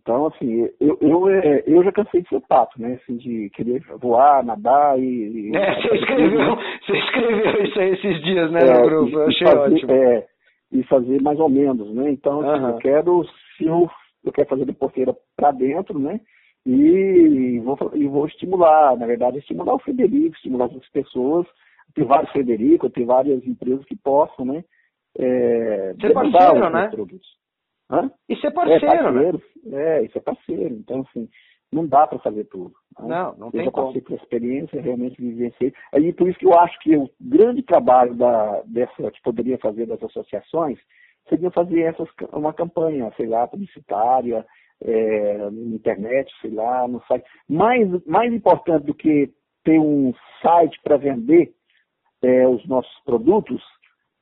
Então, assim, eu, eu, é, eu já cansei de ser pato, né? Assim, de querer voar, nadar e. É, você escreveu, você escreveu isso aí esses dias, né, é, grupo? Eu achei fazer, ótimo. É, e fazer mais ou menos, né? Então, assim, uhum. eu quero, se eu, eu quero fazer de porteira para dentro, né? E vou, e vou estimular, na verdade, estimular o Frederico, estimular outras pessoas. Tem vários Frederico, tem várias empresas que possam, né? É, ser parceiro, né? Produtos. Hã? E ser parceiro, é, parceiro né? É, isso é parceiro. Então, assim, não dá para fazer tudo. Né? Não, não tem Eu já passei por experiência, realmente vivenciei. Aí, por isso que eu acho que o grande trabalho da, dessa, que poderia fazer das associações seria fazer essas, uma campanha, sei lá, publicitária, é, na internet, sei lá, no site. Mais, mais importante do que ter um site para vender é, os nossos produtos,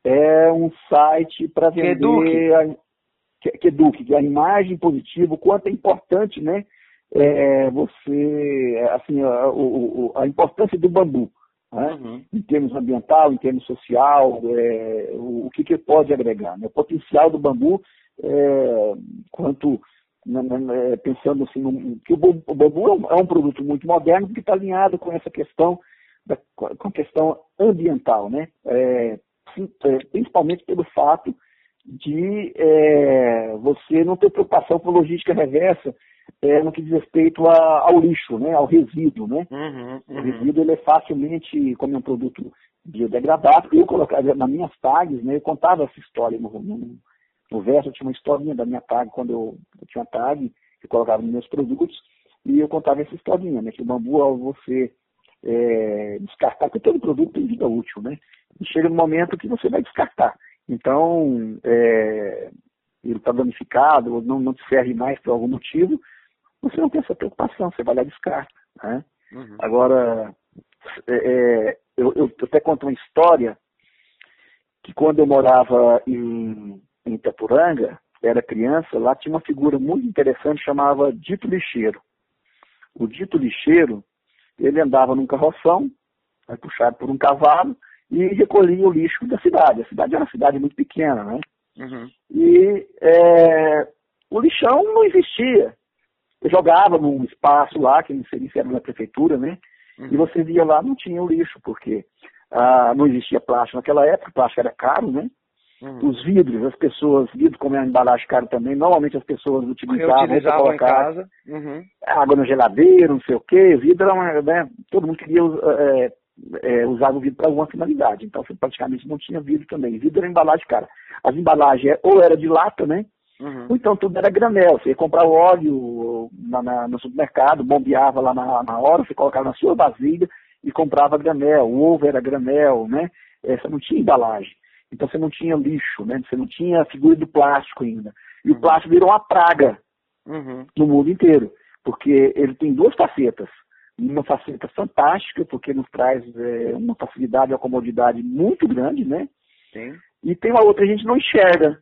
é um site para vender a, que, que eduque, que a imagem positiva, o quanto é importante, né? É, você, assim, a, a, a, importância do bambu, né? uhum. em termos ambiental, em termos social, é, o, o, que, que pode agregar, né? o potencial do bambu, é, quanto né, né, né pensando assim, no, que o, bambu é um, é um, produto muito moderno que está alinhado com essa questão, da, com a questão ambiental, né? É, é, principalmente pelo fato de é, você não ter preocupação com logística reversa é, no que diz respeito a, ao lixo, né, ao resíduo. Né? Uhum, uhum. O resíduo ele é facilmente, como é um produto biodegradável, eu colocava nas minhas tags, né, eu contava essa história no, no, no verso, eu tinha uma historinha da minha tag, quando eu, eu tinha tag, eu colocava nos meus produtos, e eu contava essa historinha, né, que o bambu, ao você é, descartar, porque todo produto tem vida útil, né? E chega no momento que você vai descartar. Então, é, ele está danificado, ou não, não te serve mais por algum motivo, você não tem essa preocupação, você vai lá e descarta. Né? Uhum. Agora, é, é, eu, eu, até conto uma história que quando eu morava em, em Itapuranga, era criança, lá tinha uma figura muito interessante chamava Dito Lixeiro. O Dito Lixeiro, ele andava num carroção, puxado por um cavalo, e recolhia o lixo da cidade. A cidade era uma cidade muito pequena, né? Uhum. E é, o lixão não existia. Eu jogava num espaço lá, que não sei se era na prefeitura, né? Uhum. E você via lá, não tinha o lixo, porque ah, não existia plástico naquela época, plástico era caro, né? Uhum. Os vidros, as pessoas, vidro como é uma embalagem cara também, normalmente as pessoas utilizavam para colocar casa. Uhum. água na geladeira, não sei o quê, vidro era uma, né, todo mundo queria é, é, usava o vidro para alguma finalidade. Então, você praticamente não tinha vidro também. Vidro era embalagem, cara. As embalagens é, ou era de lata, né? Uhum. Ou então tudo era granel. Você ia comprar óleo na, na, no supermercado, bombeava lá na, na hora, você colocava na sua vasilha e comprava granel. O ovo era granel, né? É, você não tinha embalagem. Então você não tinha lixo, né? Você não tinha figura do plástico ainda. E uhum. o plástico virou uma praga uhum. no mundo inteiro. Porque ele tem duas facetas uma facilidade fantástica, porque nos traz é, uma facilidade uma comodidade muito grande, né? Sim. E tem uma outra que a gente não enxerga.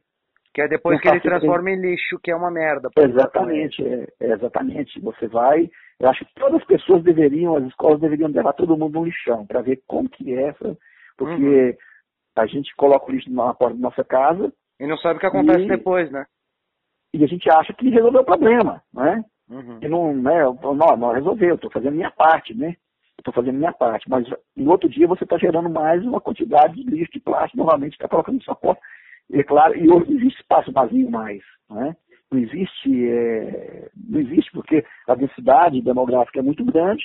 Que é depois que ele transforma em lixo, que é uma merda. Exatamente, é, é, exatamente. Você vai. Eu acho que todas as pessoas deveriam, as escolas deveriam levar todo mundo no lixão, para ver como que é essa. Porque uhum. a gente coloca o lixo na porta da nossa casa. E não sabe o que acontece e, depois, né? E a gente acha que resolveu o problema, né? Uhum. E não, né, não, não resolveu, estou fazendo minha parte, né? Estou fazendo minha parte. Mas no outro dia você está gerando mais uma quantidade de lixo de plástico, normalmente está colocando na sua porta. E claro, e hoje não existe espaço vazio mais, né? Não existe, é, não existe porque a densidade demográfica é muito grande,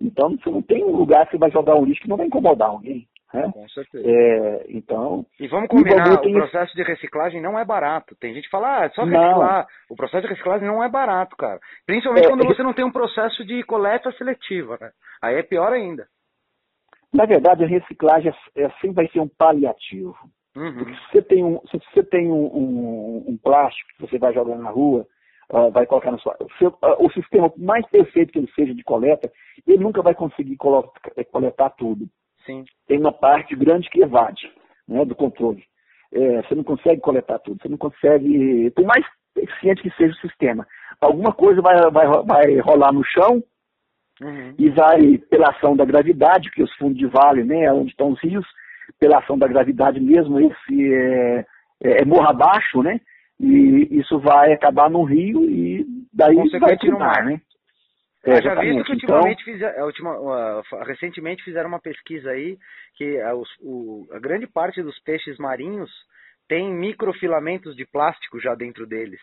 então você não tem um lugar que você vai jogar um lixo que não vai incomodar alguém. Né? Com certeza. É, então, e vamos combinar, e o processo de reciclagem não é barato. Tem gente que fala, ah, é só reciclar. Não. O processo de reciclagem não é barato, cara. Principalmente é, quando você não tem um processo de coleta seletiva, né? Aí é pior ainda. Na verdade, a reciclagem é, é, sempre vai ser um paliativo. Uhum. Porque se você tem, um, se você tem um, um, um plástico que você vai jogar na rua, uh, vai colocar na sua. O, seu, uh, o sistema mais perfeito que ele seja de coleta, ele nunca vai conseguir coletar tudo. Sim. Tem uma parte grande que evade né, do controle. É, você não consegue coletar tudo, você não consegue, por mais eficiente que seja o sistema, alguma coisa vai, vai, vai rolar no chão uhum. e vai, pela ação da gravidade, que os fundos de vale, né, onde estão os rios, pela ação da gravidade mesmo, esse é, é, é morro abaixo, né? e isso vai acabar no rio e daí vai mar, né? É, já visto que ultimamente então, fizer, ultima, recentemente fizeram uma pesquisa aí que a, o, a grande parte dos peixes marinhos tem microfilamentos de plástico já dentro deles.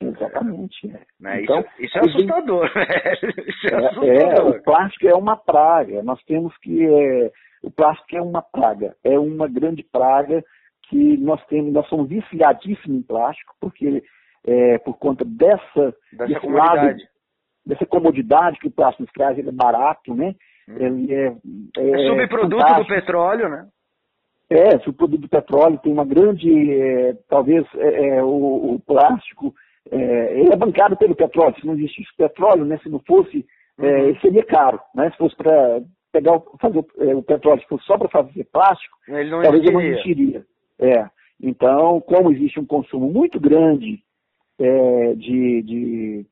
Exatamente. Né? Então, isso, isso, é assustador. Isso é, é, assustador. É, o plástico é uma praga. Nós temos que. É, o plástico é uma praga. É uma grande praga que nós temos. Nós somos viciadíssimos em plástico, porque é, por conta dessa, dessa comodidade. Lado, dessa comodidade que o plástico nos traz, ele é barato, né? Hum. Ele é, é, é subproduto do petróleo, né? É, subproduto do petróleo tem uma grande, é, talvez é, é o, o, plástico, é, ele é bancado pelo petróleo. Se não existisse petróleo, né? Se não fosse, uhum. seria caro, né? Se fosse para pegar, fazer o, o petróleo, se fosse só para fazer plástico, ele não talvez existiria. ele não existiria. É. Então, como existe um consumo muito grande de, de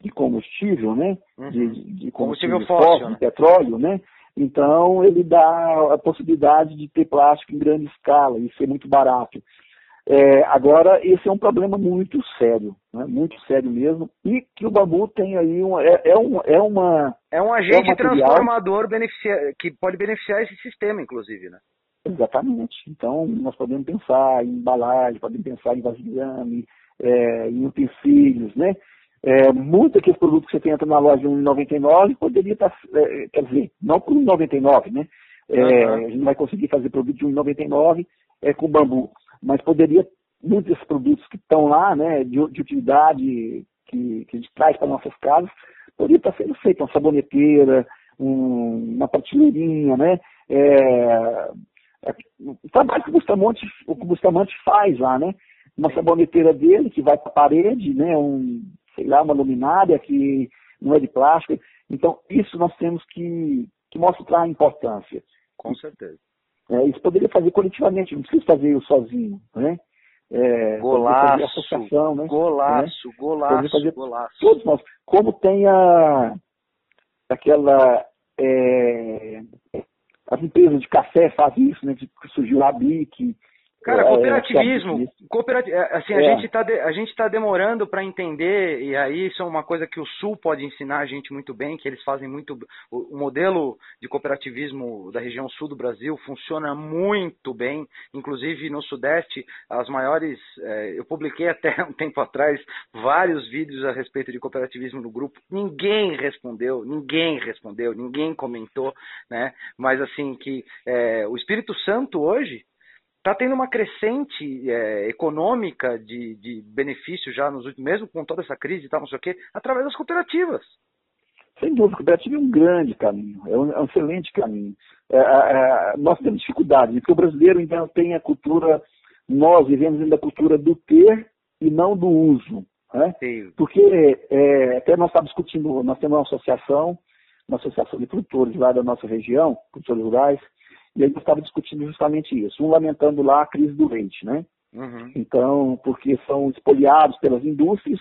de combustível, né? Uhum. De, de, combustível, combustível fóssil, né? petróleo, né? Então ele dá a possibilidade de ter plástico em grande escala e ser muito barato. É, agora, esse é um problema muito sério, né? muito sério mesmo, e que o bambu tem aí um, é, é, um, é uma. É um agente é um transformador que pode beneficiar esse sistema, inclusive, né? Exatamente. Então, nós podemos pensar em embalagem, podemos pensar em vasilhame, é, em utensílios, né? É, muito daqueles produtos que você tem na loja de 1,99 poderia estar, tá, é, quer dizer, não por 1,99, né? É, uhum. A gente não vai conseguir fazer produto de 1,99 é, com bambu, mas poderia, muitos desses produtos que estão lá, né, de, de utilidade que, que, a gente traz para nossas casas, poderia estar sendo feito uma saboneteira, um, uma prateleirinha, né? É, é o trabalho que o Bustamante, o Bustamante faz lá, né? Uma saboneteira dele que vai para a parede, né? Um, sei lá, uma luminária que não é de plástico. Então, isso nós temos que, que mostrar a importância. Com certeza. É, isso poderia fazer coletivamente, não precisa fazer eu sozinho, né? É, golaço, associação, né? golaço, né? golaço, fazer golaço. Todos nós. Como tem a, aquela... É, as empresas de café fazem isso, né? Que surgiu a BIC, Cara, é, cooperativismo, cooperati é, assim, a, é. gente tá de, a gente está demorando para entender, e aí isso é uma coisa que o Sul pode ensinar a gente muito bem, que eles fazem muito. O, o modelo de cooperativismo da região sul do Brasil funciona muito bem, inclusive no Sudeste, as maiores. Eu publiquei até um tempo atrás vários vídeos a respeito de cooperativismo no grupo. Ninguém respondeu, ninguém respondeu, ninguém comentou, né? Mas assim, que o Espírito Santo hoje está tendo uma crescente é, econômica de, de benefício já nos últimos, mesmo com toda essa crise e tal, não sei o quê, através das cooperativas. Sem dúvida, a cooperativa é um grande caminho, é um, é um excelente caminho. É, é, é nós temos dificuldade, porque o brasileiro ainda tem a cultura, nós vivemos ainda a cultura do ter e não do uso. Né? Porque é, até nós estamos discutindo, nós temos uma associação, uma associação de produtores lá da nossa região, produtores rurais, e aí eu estava discutindo justamente isso, um lamentando lá a crise do leite, né? Uhum. Então, porque são espoliados pelas indústrias,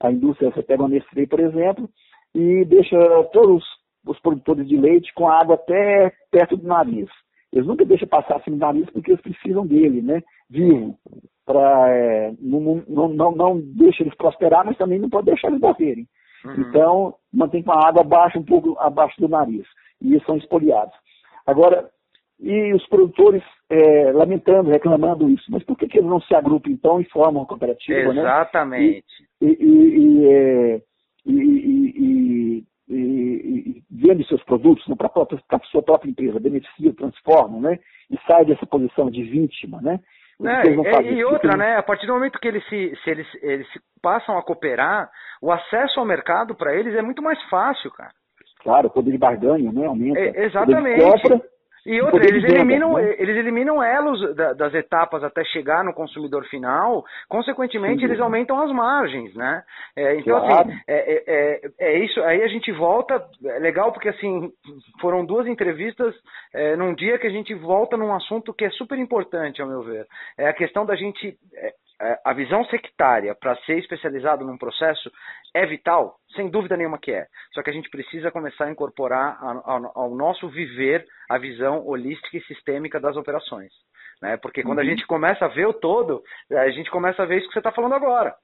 a indústria, você pega uma Nestlé, por exemplo, e deixa todos os produtores de leite com a água até perto do nariz. Eles nunca deixam passar assim no nariz porque eles precisam dele, né? Vivo. Pra, é, não, não, não, não deixa eles prosperar, mas também não pode deixar eles morrerem. Uhum. Então, mantém com a água abaixo, um pouco abaixo do nariz. E eles são espoliados. Agora, e os produtores é, lamentando, reclamando isso. Mas por que, que eles não se agrupam então e formam uma cooperativa? Né? Exatamente. Né? E, e, é, e, e, vende seus produtos para a sua própria empresa, beneficia, transforma, né? E sai dessa posição de vítima, né? É, e, e outra, né? A partir do momento que eles se, se eles, eles se passam a cooperar, o acesso ao mercado para eles é muito mais fácil, cara. Claro, o poder de barganha, né? Aumenta. É, exatamente. Compra, e outra, eles eliminam, né? eles eliminam elos das etapas até chegar no consumidor final, consequentemente Sim. eles aumentam as margens, né? É, então, assim, claro. assim, é, é, é, isso, aí a gente volta, é legal porque, assim, foram duas entrevistas é, num dia que a gente volta num assunto que é super importante, ao meu ver. É a questão da gente é, a visão sectária para ser especializado num processo é vital, sem dúvida nenhuma que é. Só que a gente precisa começar a incorporar ao nosso viver a visão holística e sistêmica das operações. Né? Porque quando uhum. a gente começa a ver o todo, a gente começa a ver isso que você está falando agora.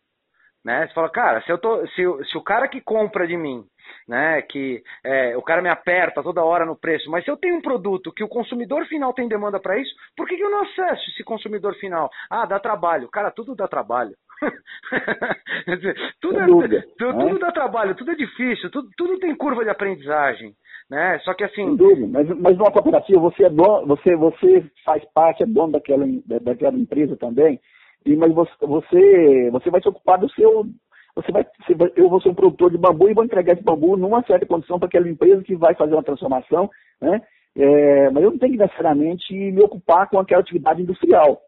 Né? Você fala, cara, se, eu tô, se, se o cara que compra de mim, né, que é, o cara me aperta toda hora no preço, mas se eu tenho um produto que o consumidor final tem demanda para isso, por que, que eu não acesso esse consumidor final? Ah, dá trabalho. Cara, tudo dá trabalho. tudo, é, dúvida, tudo, né? tudo, dá trabalho, tudo é difícil, tudo, tudo tem curva de aprendizagem. Né? Só que assim. Sem dúvida, mas, mas numa cooperativa você é dono, você, você faz parte, é dono daquela, daquela empresa também, e, mas você, você, vai se ocupar do seu. Você vai, você vai, eu vou ser um produtor de bambu e vou entregar esse bambu numa certa condição para aquela empresa que vai fazer uma transformação, né? É, mas eu não tenho que necessariamente me ocupar com aquela atividade industrial.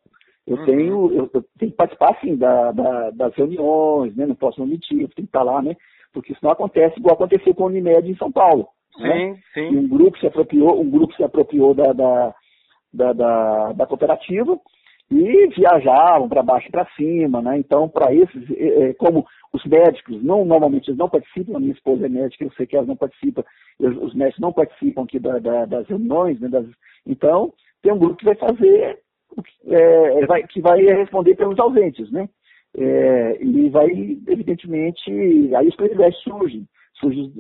Eu uhum. tenho, eu, eu, tenho que participar sim da, da, das reuniões, né? Não posso omitir, eu tenho que estar lá, né? Porque senão acontece igual aconteceu com a Unimed em São Paulo. Sim, né? sim. Um grupo se apropriou, um grupo se apropriou da, da, da, da, da cooperativa e viajavam para baixo e para cima, né? Então, para esses, como os médicos não normalmente eles não participam, a minha esposa é médica, eu sei que elas não participam, os médicos não participam aqui da, da, das reuniões, né? Das, então, tem um grupo que vai fazer é, vai, que vai responder pelos ausentes, né? É, e vai, evidentemente, aí os privilégios surgem, surgem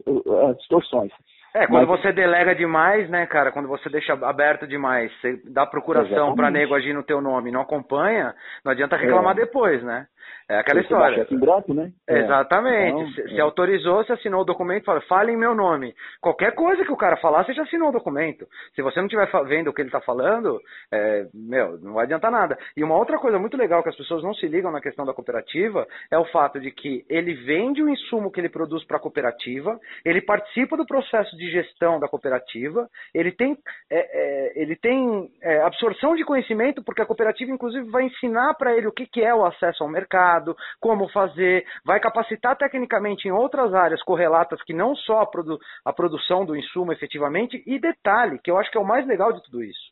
as distorções. É, quando Mas... você delega demais, né, cara, quando você deixa aberto demais, você dá procuração para nego agir no teu nome e não acompanha, não adianta reclamar é. depois, né? É aquela história. Em branco, né? É. Exatamente. Então, se, se, é. autorizou, você assinou o documento, fala, fale em meu nome. Qualquer coisa que o cara falar, você já assinou o documento. Se você não estiver vendo o que ele está falando, é, meu, não vai adiantar nada. E uma outra coisa muito legal que as pessoas não se ligam na questão da cooperativa é o fato de que ele vende o insumo que ele produz para a cooperativa, ele participa do processo de gestão da cooperativa, ele tem, é, é ele tem é, absorção de conhecimento, porque a cooperativa, inclusive, vai ensinar para ele o que, que é o acesso ao mercado mercado, como fazer, vai capacitar tecnicamente em outras áreas correlatas que não só a, produ a produção do insumo efetivamente, e detalhe, que eu acho que é o mais legal de tudo isso,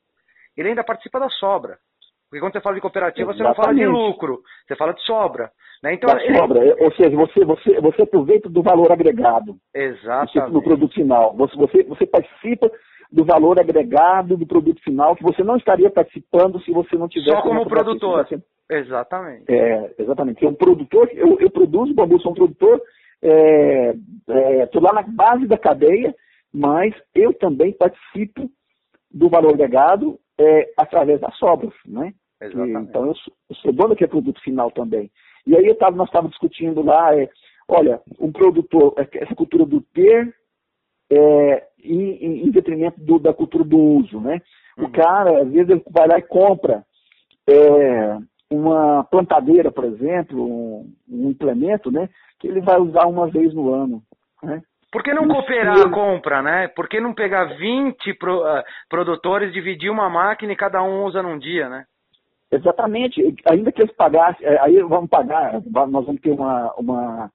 ele ainda participa da sobra. Porque quando você fala de cooperativa, Exatamente. você não fala de lucro, você fala de sobra. Né? Então, da ele... sobra, ou seja, você, você, você aproveita do valor agregado. Exatamente. No produto final. Você, você, você participa do valor agregado do produto final que você não estaria participando se você não tivesse. Só como produtor. Exatamente. É, exatamente. Eu, um produtor, eu, eu produzo bambu, sou um produtor, estou é, é, lá na base da cadeia, mas eu também participo do valor agregado é, através das sobras, né? Exatamente. então eu sou, eu sou dono daquele produto final também. E aí eu tava, nós estávamos discutindo lá, é, olha, um produtor, é, essa cultura do ter é, em, em, detrimento do, da cultura do uso, né? Uhum. O cara, às vezes, ele vai lá e compra é, uma plantadeira, por exemplo, um, um, implemento, né? Que ele vai usar uma vez no ano, né? Por que não cooperar a compra, né? Por que não pegar 20 pro, uh, produtores, dividir uma máquina e cada um usa num dia, né? Exatamente. Ainda que eles pagassem, é, aí vamos pagar, nós vamos ter uma, uma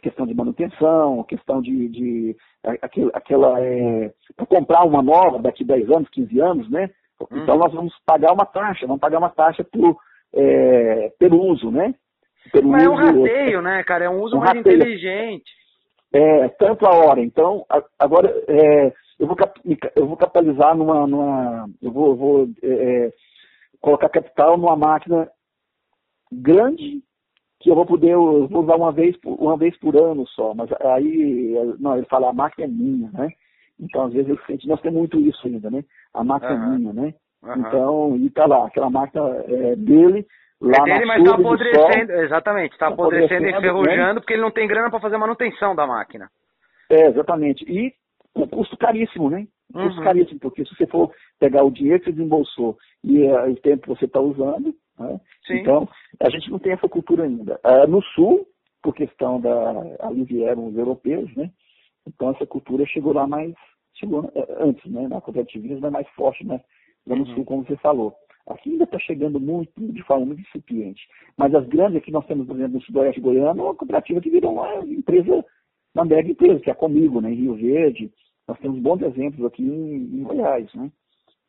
questão de manutenção, questão de, de aquela, aquela é, para comprar uma nova daqui 10 anos, 15 anos, né? Então nós vamos pagar uma taxa, vamos pagar uma taxa por, é, pelo uso, né? Pelo Mas uso, é um rateio, né, cara? É um uso um mais rateio. inteligente. É, tanto a hora. Então, agora é, eu, vou cap, eu vou capitalizar numa. numa eu vou, eu vou é, colocar capital numa máquina grande que eu vou poder eu vou usar uma vez, por, uma vez por ano só. Mas aí, não, ele fala, a máquina é minha, né? Então, às vezes, eu sinto, nós temos muito isso ainda, né? A máquina uhum. é minha, né? Uhum. Então, e tá lá, aquela máquina é dele, lá é dele, mas está apodrecendo, exatamente, está tá apodrecendo, e enferrujando, né? porque ele não tem grana para fazer manutenção da máquina. É, exatamente. E um custo caríssimo, né? Um custo uhum. caríssimo, porque se você for pegar o dinheiro que você desembolsou e uh, o tempo que você está usando, né? então a gente não tem essa cultura ainda. Uh, no sul, por questão da. ali vieram os europeus, né? Então essa cultura chegou lá mais. chegou uh, antes, né? Na cooperativismo é mais forte, né? lá no uhum. sul, como você falou. Aqui ainda está chegando muito, de forma muito incipiente. Mas as grandes aqui nós temos, por exemplo, no Sudoeste Goiano, uma cooperativa que virou uma empresa, uma mega empresa, que é comigo, né, em Rio Verde. Nós temos bons exemplos aqui em, em Goiás, né?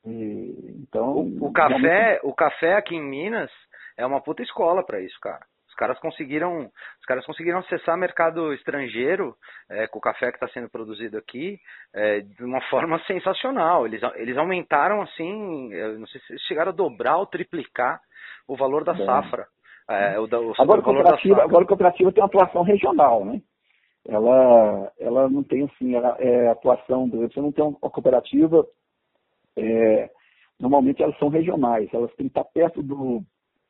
E, então. O café, o café aqui em Minas é uma puta escola para isso, cara. Os caras conseguiram, os caras conseguiram acessar mercado estrangeiro é, com o café que está sendo produzido aqui é, de uma forma sensacional. Eles, eles aumentaram assim, não sei se chegaram a dobrar ou triplicar o valor da safra. É, o, o, agora, o cooperativa, agora a cooperativa tem uma atuação regional, né? Ela, ela não tem assim, ela, é atuação, você não tem uma cooperativa, é, normalmente elas são regionais, elas têm que estar perto do,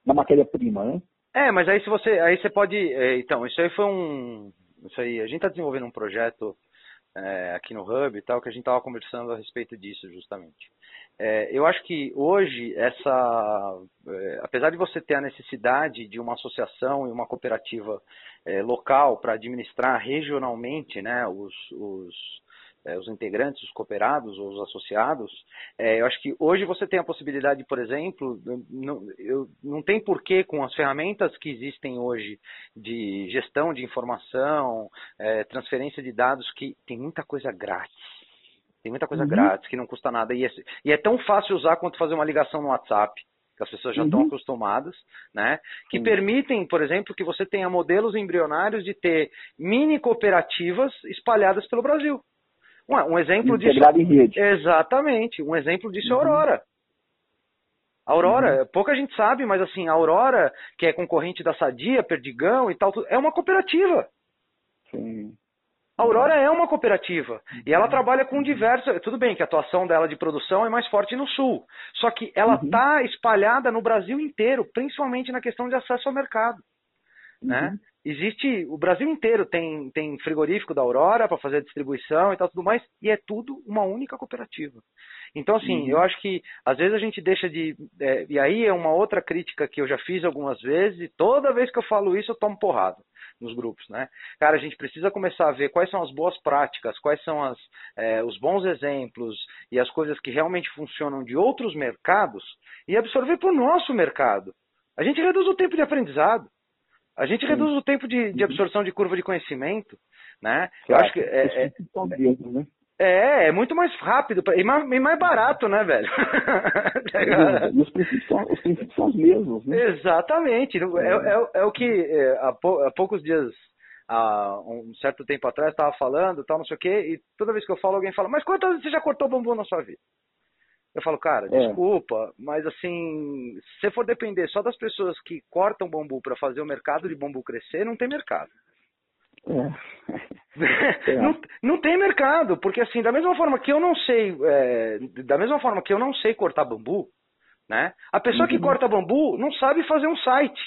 da matéria-prima, né? É, mas aí se você, aí você pode, é, então, isso aí foi um, isso aí, a gente está desenvolvendo um projeto é, aqui no Hub e tal, que a gente estava conversando a respeito disso justamente. É, eu acho que hoje, essa, é, apesar de você ter a necessidade de uma associação e uma cooperativa é, local para administrar regionalmente né, os, os, é, os, integrantes, os cooperados ou os associados, é, eu acho que hoje você tem a possibilidade, por exemplo, não, eu, não tem porquê com as ferramentas que existem hoje de gestão de informação, é, transferência de dados, que tem muita coisa grátis tem muita coisa uhum. grátis que não custa nada. E é, e é, tão fácil usar quanto fazer uma ligação no WhatsApp, que as pessoas já uhum. estão acostumadas, né? Que uhum. permitem, por exemplo, que você tenha modelos embrionários de ter mini cooperativas espalhadas pelo Brasil. Um, um exemplo disso. Em rede. Exatamente. Um exemplo disso é a uhum. Aurora. A Aurora, uhum. pouca gente sabe, mas assim, a Aurora, que é concorrente da Sadia, Perdigão e tal, é uma cooperativa. Sim. A Aurora é uma cooperativa e ela trabalha com diversas. Tudo bem que a atuação dela de produção é mais forte no sul, só que ela está uhum. espalhada no Brasil inteiro, principalmente na questão de acesso ao mercado. Né? Uhum. Existe. O Brasil inteiro tem, tem frigorífico da Aurora para fazer a distribuição e tal, tudo mais, e é tudo uma única cooperativa. Então, assim, uhum. eu acho que às vezes a gente deixa de. É, e aí é uma outra crítica que eu já fiz algumas vezes, e toda vez que eu falo isso eu tomo porrada nos grupos, né? Cara, a gente precisa começar a ver quais são as boas práticas, quais são as, é, os bons exemplos e as coisas que realmente funcionam de outros mercados e absorver para o nosso mercado. A gente reduz o tempo de aprendizado. A gente Sim. reduz o tempo de, de, absorção de curva de conhecimento, né? Eu acho que é, é, né? É, é muito mais rápido e mais, e mais barato, né, velho? é, os, princípios são, os princípios são os mesmos, né? Exatamente. É, é, é, é o que é, há, pou, há, poucos dias, há um certo tempo atrás, estava falando, tal, não sei o quê, e toda vez que eu falo, alguém fala, mas quantas vezes você já cortou bambu na sua vida? Eu falo, cara, é. desculpa, mas assim, se for depender só das pessoas que cortam bambu para fazer o mercado de bambu crescer, não tem mercado. É. não, não tem mercado, porque assim, da mesma forma que eu não sei, é, da mesma forma que eu não sei cortar bambu, né? A pessoa uhum. que corta bambu não sabe fazer um site,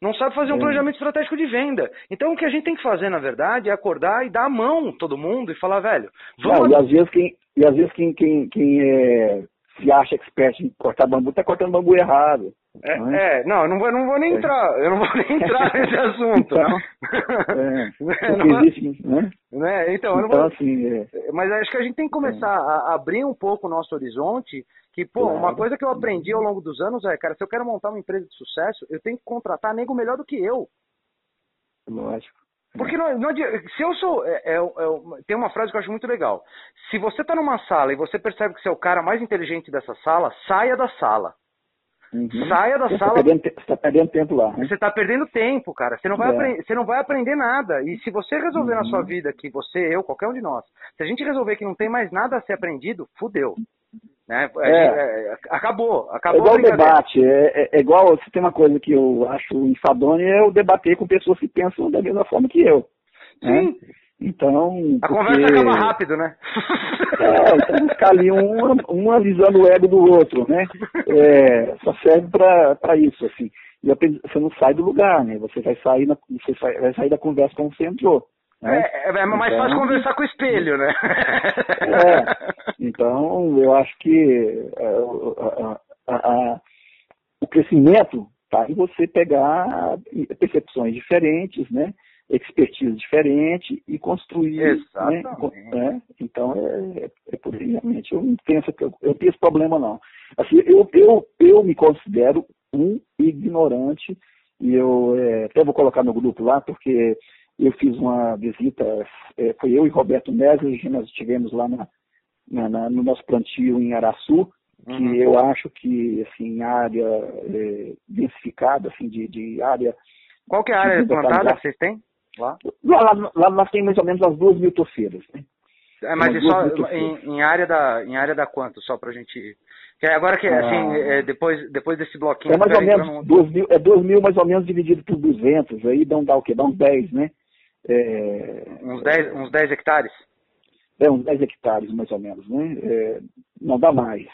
não sabe fazer um é. planejamento estratégico de venda. Então o que a gente tem que fazer, na verdade, é acordar e dar a mão todo mundo e falar, velho. Vamos... Não, e às vezes quem, e às vezes quem, quem, quem é, se acha expert em cortar bambu, está cortando bambu errado. É, não, é? é, não, eu não vou, não vou nem é. entrar, eu não vou nem entrar nesse assunto. Então, é, não, existe, né? né? Então, então vou, assim, é. mas acho que a gente tem que começar a abrir um pouco o nosso horizonte, que, pô, claro. uma coisa que eu aprendi ao longo dos anos é, cara, se eu quero montar uma empresa de sucesso, eu tenho que contratar nego melhor do que eu. Lógico. Porque não, não, se eu sou. É, é, é, tem uma frase que eu acho muito legal. Se você está numa sala e você percebe que você é o cara mais inteligente dessa sala, saia da sala. Uhum. Saia da você sala. Tá você está perdendo tempo lá. Né? Você está perdendo tempo, cara. Você não, vai é. aprender, você não vai aprender nada. E se você resolver uhum. na sua vida que você, eu, qualquer um de nós, se a gente resolver que não tem mais nada a ser aprendido, fudeu. Né? É. é acabou, acabou. É igual o debate, é, é, é, igual, se tem uma coisa que eu acho enfadonha, é eu debater com pessoas que pensam da mesma forma que eu. Né? Sim. Né? Então. A porque... conversa acaba rápido, né? É, então ficar ali um, um avisando o ego do outro, né? É, só serve para isso, assim. E você não sai do lugar, né? Você vai sair, na, você vai sair da conversa como você entrou. Né? É, é mais então, fácil conversar com o espelho, né? É, então, eu acho que é, a, a, a, o crescimento está em você pegar percepções diferentes, né? expertise diferente e construir. Né? Exatamente. Né? Então, é, é, é, por aí, realmente. Eu não que eu, eu tenho esse problema, não. Assim, eu, eu, eu me considero um ignorante e eu é, até vou colocar no grupo lá, porque eu fiz uma visita, é, foi eu e Roberto Mesler, nós estivemos lá na, na, na, no nosso plantio em Araçu, que uhum. eu acho que, assim, área é, densificada, assim, de, de área Qual que é a área plantada que vocês têm? Lá? Lá, lá, lá nós temos mais ou menos as duas mil torceiras. Né? É, mas é só em, em, área da em área da quanto só para a gente que agora que ah. assim é, depois depois desse bloquinho é mais ou menos um... duas mil é dois mil mais ou menos dividido por 200 aí dá, um, dá o quê dá uns 10 né é, uns 10 uns 10 hectares é uns 10 hectares mais ou menos né é, não dá mais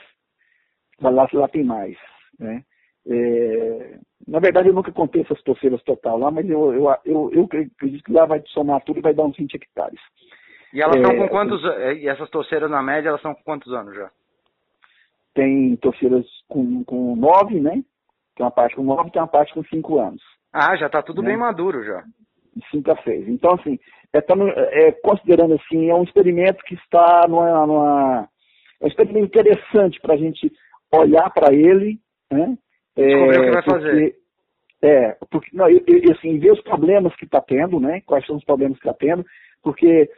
lá lá tem mais né é, na verdade, eu nunca contei essas torceiras total lá, mas eu, eu, eu, eu acredito que lá vai somar tudo e vai dar uns 20 hectares. E elas estão é, com quantos E essas torceiras, na média, elas estão com quantos anos já? Tem torceiras com, com 9, né? Tem uma parte com 9 tem uma parte com 5 anos. Ah, já está tudo né? bem maduro já. De 5 a 6. Então, assim, é, tá é, considerando assim, é um experimento que está numa. numa é um experimento interessante para a gente olhar para ele, né? Descobrir é, o que vai porque, fazer. É, porque, não, e, e, assim, ver os problemas que está tendo, né? Quais são os problemas que está tendo, porque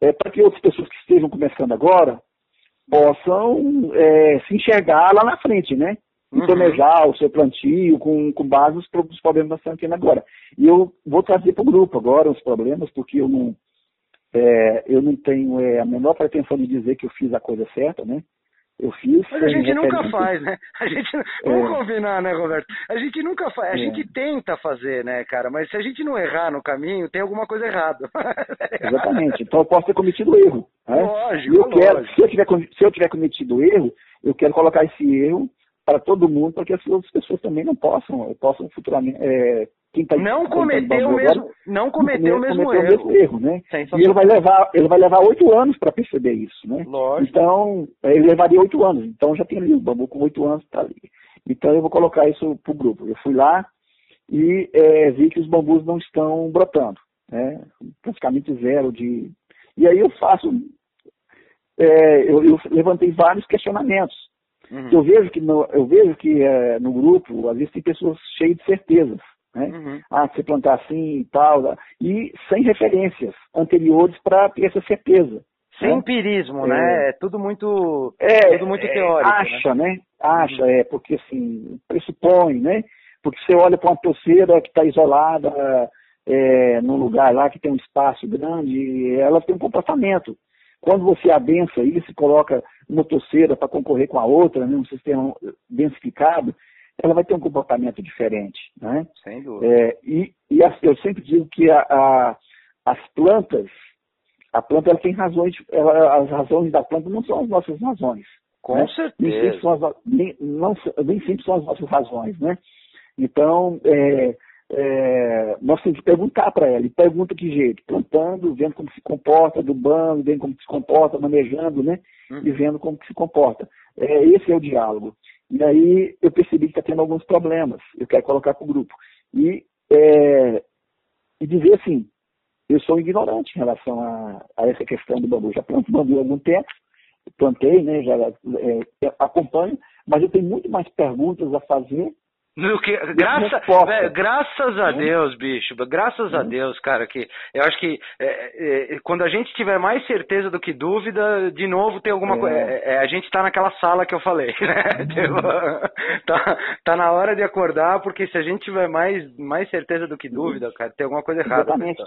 é, para que outras pessoas que estejam começando agora possam é, se enxergar lá na frente, né? E uhum. planejar o seu plantio com, com base nos problemas estão tendo agora. E eu vou trazer para o grupo agora os problemas, porque eu não, é, eu não tenho é, a menor pretensão de dizer que eu fiz a coisa certa, né? Eu fiz. Mas a gente nunca faz, né? A gente, vamos é. combinar, né, Roberto? A gente nunca faz, a é. gente tenta fazer, né, cara? Mas se a gente não errar no caminho, tem alguma coisa errada. Exatamente. Então eu posso ter cometido erro. Né? Lógico, eu quero, lógico. Se, eu tiver, se eu tiver cometido erro, eu quero colocar esse erro para todo mundo, para que as outras pessoas também não possam, possam futuramente é, quem tá não cometeu o mesmo, agora, não cometeu o mesmo cometeu erro. O mesmo erro né? E ele vai levar, ele vai levar oito anos para perceber isso, né? Lógico. Então, ele levaria oito anos. Então já tem ali o bambu com oito anos está ali. Então eu vou colocar isso para o grupo. Eu fui lá e é, vi que os bambus não estão brotando, né? Praticamente zero de. E aí eu faço, é, eu, eu levantei vários questionamentos. Uhum. Eu vejo que no, eu vejo que é, no grupo às vezes tem pessoas cheias de certezas. Né? Uhum. Ah, se plantar assim e tal, e sem referências anteriores para ter essa certeza. Sem né? empirismo, né? é, né? É tudo muito, é, tudo muito é, teórico. Acha, né? né? Acha, uhum. é, porque assim, pressupõe, né? Porque você olha para uma torceira que está isolada é, num lugar lá que tem um espaço grande, ela tem um comportamento. Quando você adensa isso e coloca uma torceira para concorrer com a outra, né, um sistema densificado, ela vai ter um comportamento diferente. Né? Sem dúvida. É, e, e eu sempre digo que a, a, as plantas, a planta ela tem razões, ela, as razões da planta não são as nossas razões. Com né? certeza. Nem sempre, são as, nem, não, nem sempre são as nossas razões. Né? Então, é, é, nós temos que perguntar para ela. E pergunta que jeito? Plantando, vendo como se comporta, adubando, vendo como se comporta, manejando, né? Uhum. E vendo como se comporta. É, esse é o diálogo. E aí eu percebi que está tendo alguns problemas. Eu quero colocar para o grupo. E, é, e dizer assim, eu sou ignorante em relação a, a, essa questão do bambu. Já planto bambu há algum tempo, plantei, né, já é, acompanho, mas eu tenho muito mais perguntas a fazer no que, graça, é, graças a Deus, bicho, graças a Deus, cara, que eu acho que é, é, quando a gente tiver mais certeza do que dúvida, de novo tem alguma coisa. É. É, a gente está naquela sala que eu falei, né? Tipo, tá, tá na hora de acordar, porque se a gente tiver mais, mais certeza do que dúvida, cara, tem alguma coisa errada. Exatamente.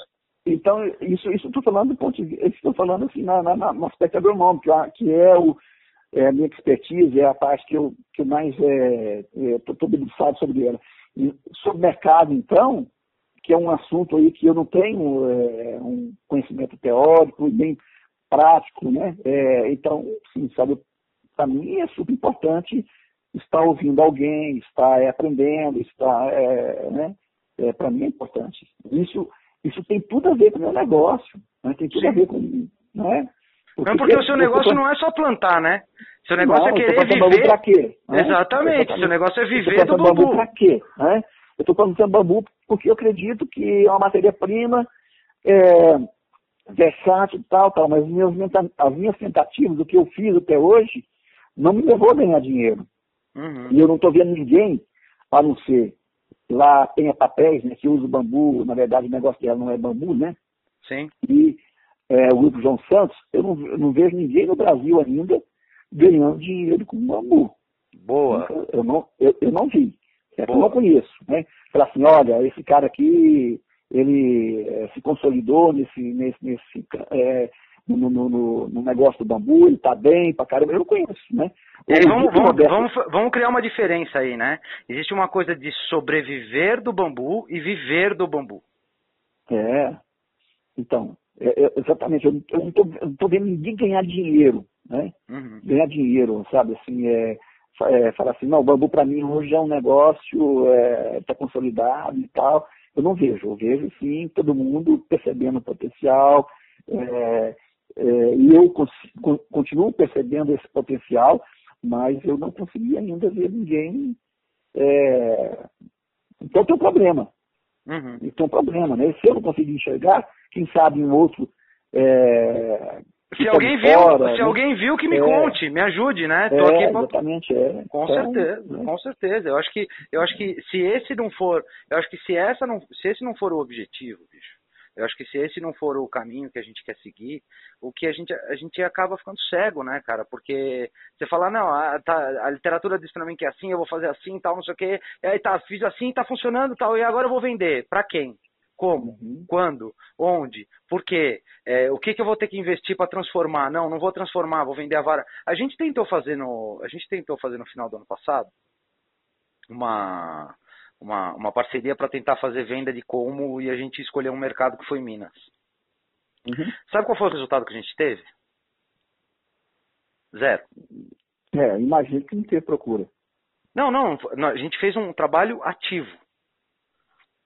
Então, isso estou falando do ponto de vista, estou falando assim, na, na, no aspecto agronômico, que é o é a minha expertise, é a parte que eu, que mais estou é, é, debruçado sobre ela. E sobre mercado, então, que é um assunto aí que eu não tenho é, um conhecimento teórico e bem prático, né? É, então, sim, sabe, para mim é super importante estar ouvindo alguém, estar é, aprendendo, estar, é, né? É, para mim é importante. Isso, isso tem tudo a ver com o meu negócio, né? tem tudo a ver com, né? Porque, não, porque o seu negócio não é só plantar, né? Seu negócio não, é querer viver. Bambu pra quê? Né? Exatamente. Seu negócio é viver do bambu. bambu pra quê? Né? Eu estou plantando bambu porque eu acredito que é uma matéria-prima é, versátil e tal, tal, mas as minhas tentativas, o que eu fiz até hoje, não me levou a ganhar dinheiro. Uhum. E eu não estou vendo ninguém, a não ser lá tem papéis, né, que usa o bambu, na verdade o negócio dela não é bambu, né? Sim. E é, o grupo João Santos, eu não, eu não, vejo ninguém no Brasil ainda ganhando dinheiro com bambu. Boa. Eu não, eu, eu não vi. É eu não conheço, né? Falar assim, olha, esse cara aqui, ele é, se consolidou nesse, nesse, nesse é, no, no, no, no, negócio do bambu, ele está bem pra caramba, eu não conheço, né? Aí, vamos, vamos, vamos, vamos, criar uma diferença aí, né? Existe uma coisa de sobreviver do bambu e viver do bambu. É, então, é, é, exatamente, eu, não estou vendo ninguém ganhar dinheiro, né? Uhum. Ganhar dinheiro, sabe, assim, é, é, falar assim, não, o bambu para mim hoje é um negócio, está é, consolidado e tal. Eu não vejo, eu vejo sim todo mundo percebendo o potencial, é, é, e eu continuo percebendo esse potencial, mas eu não consegui ainda ver ninguém. É... Então tem um problema. Uhum. Então um problema, né? Se eu não conseguir enxergar, quem sabe um outro. É... Se alguém viu, fora, se né? alguém viu que me é, conte, me ajude, né? Tô é, aqui pra... Exatamente, é. Com então, certeza, né? com certeza. Eu acho que, eu acho que se esse não for, eu acho que se essa não, se esse não for o objetivo, bicho, eu acho que se esse não for o caminho que a gente quer seguir, o que a gente, a gente acaba ficando cego, né, cara? Porque você fala, não, a, tá, a literatura diz pra mim que é assim, eu vou fazer assim, tal, não sei o quê, e aí tá, fiz assim, tá funcionando, tal, e agora eu vou vender. Pra quem? Como? Uhum. Quando? Onde? Por quê? É, o que, que eu vou ter que investir para transformar? Não, não vou transformar, vou vender a vara. A gente tentou fazer no, a gente tentou fazer no final do ano passado uma uma, uma parceria para tentar fazer venda de como e a gente escolheu um mercado que foi Minas. Uhum. Sabe qual foi o resultado que a gente teve? Zero. É, imagino que não tem procura. Não, não, a gente fez um trabalho ativo.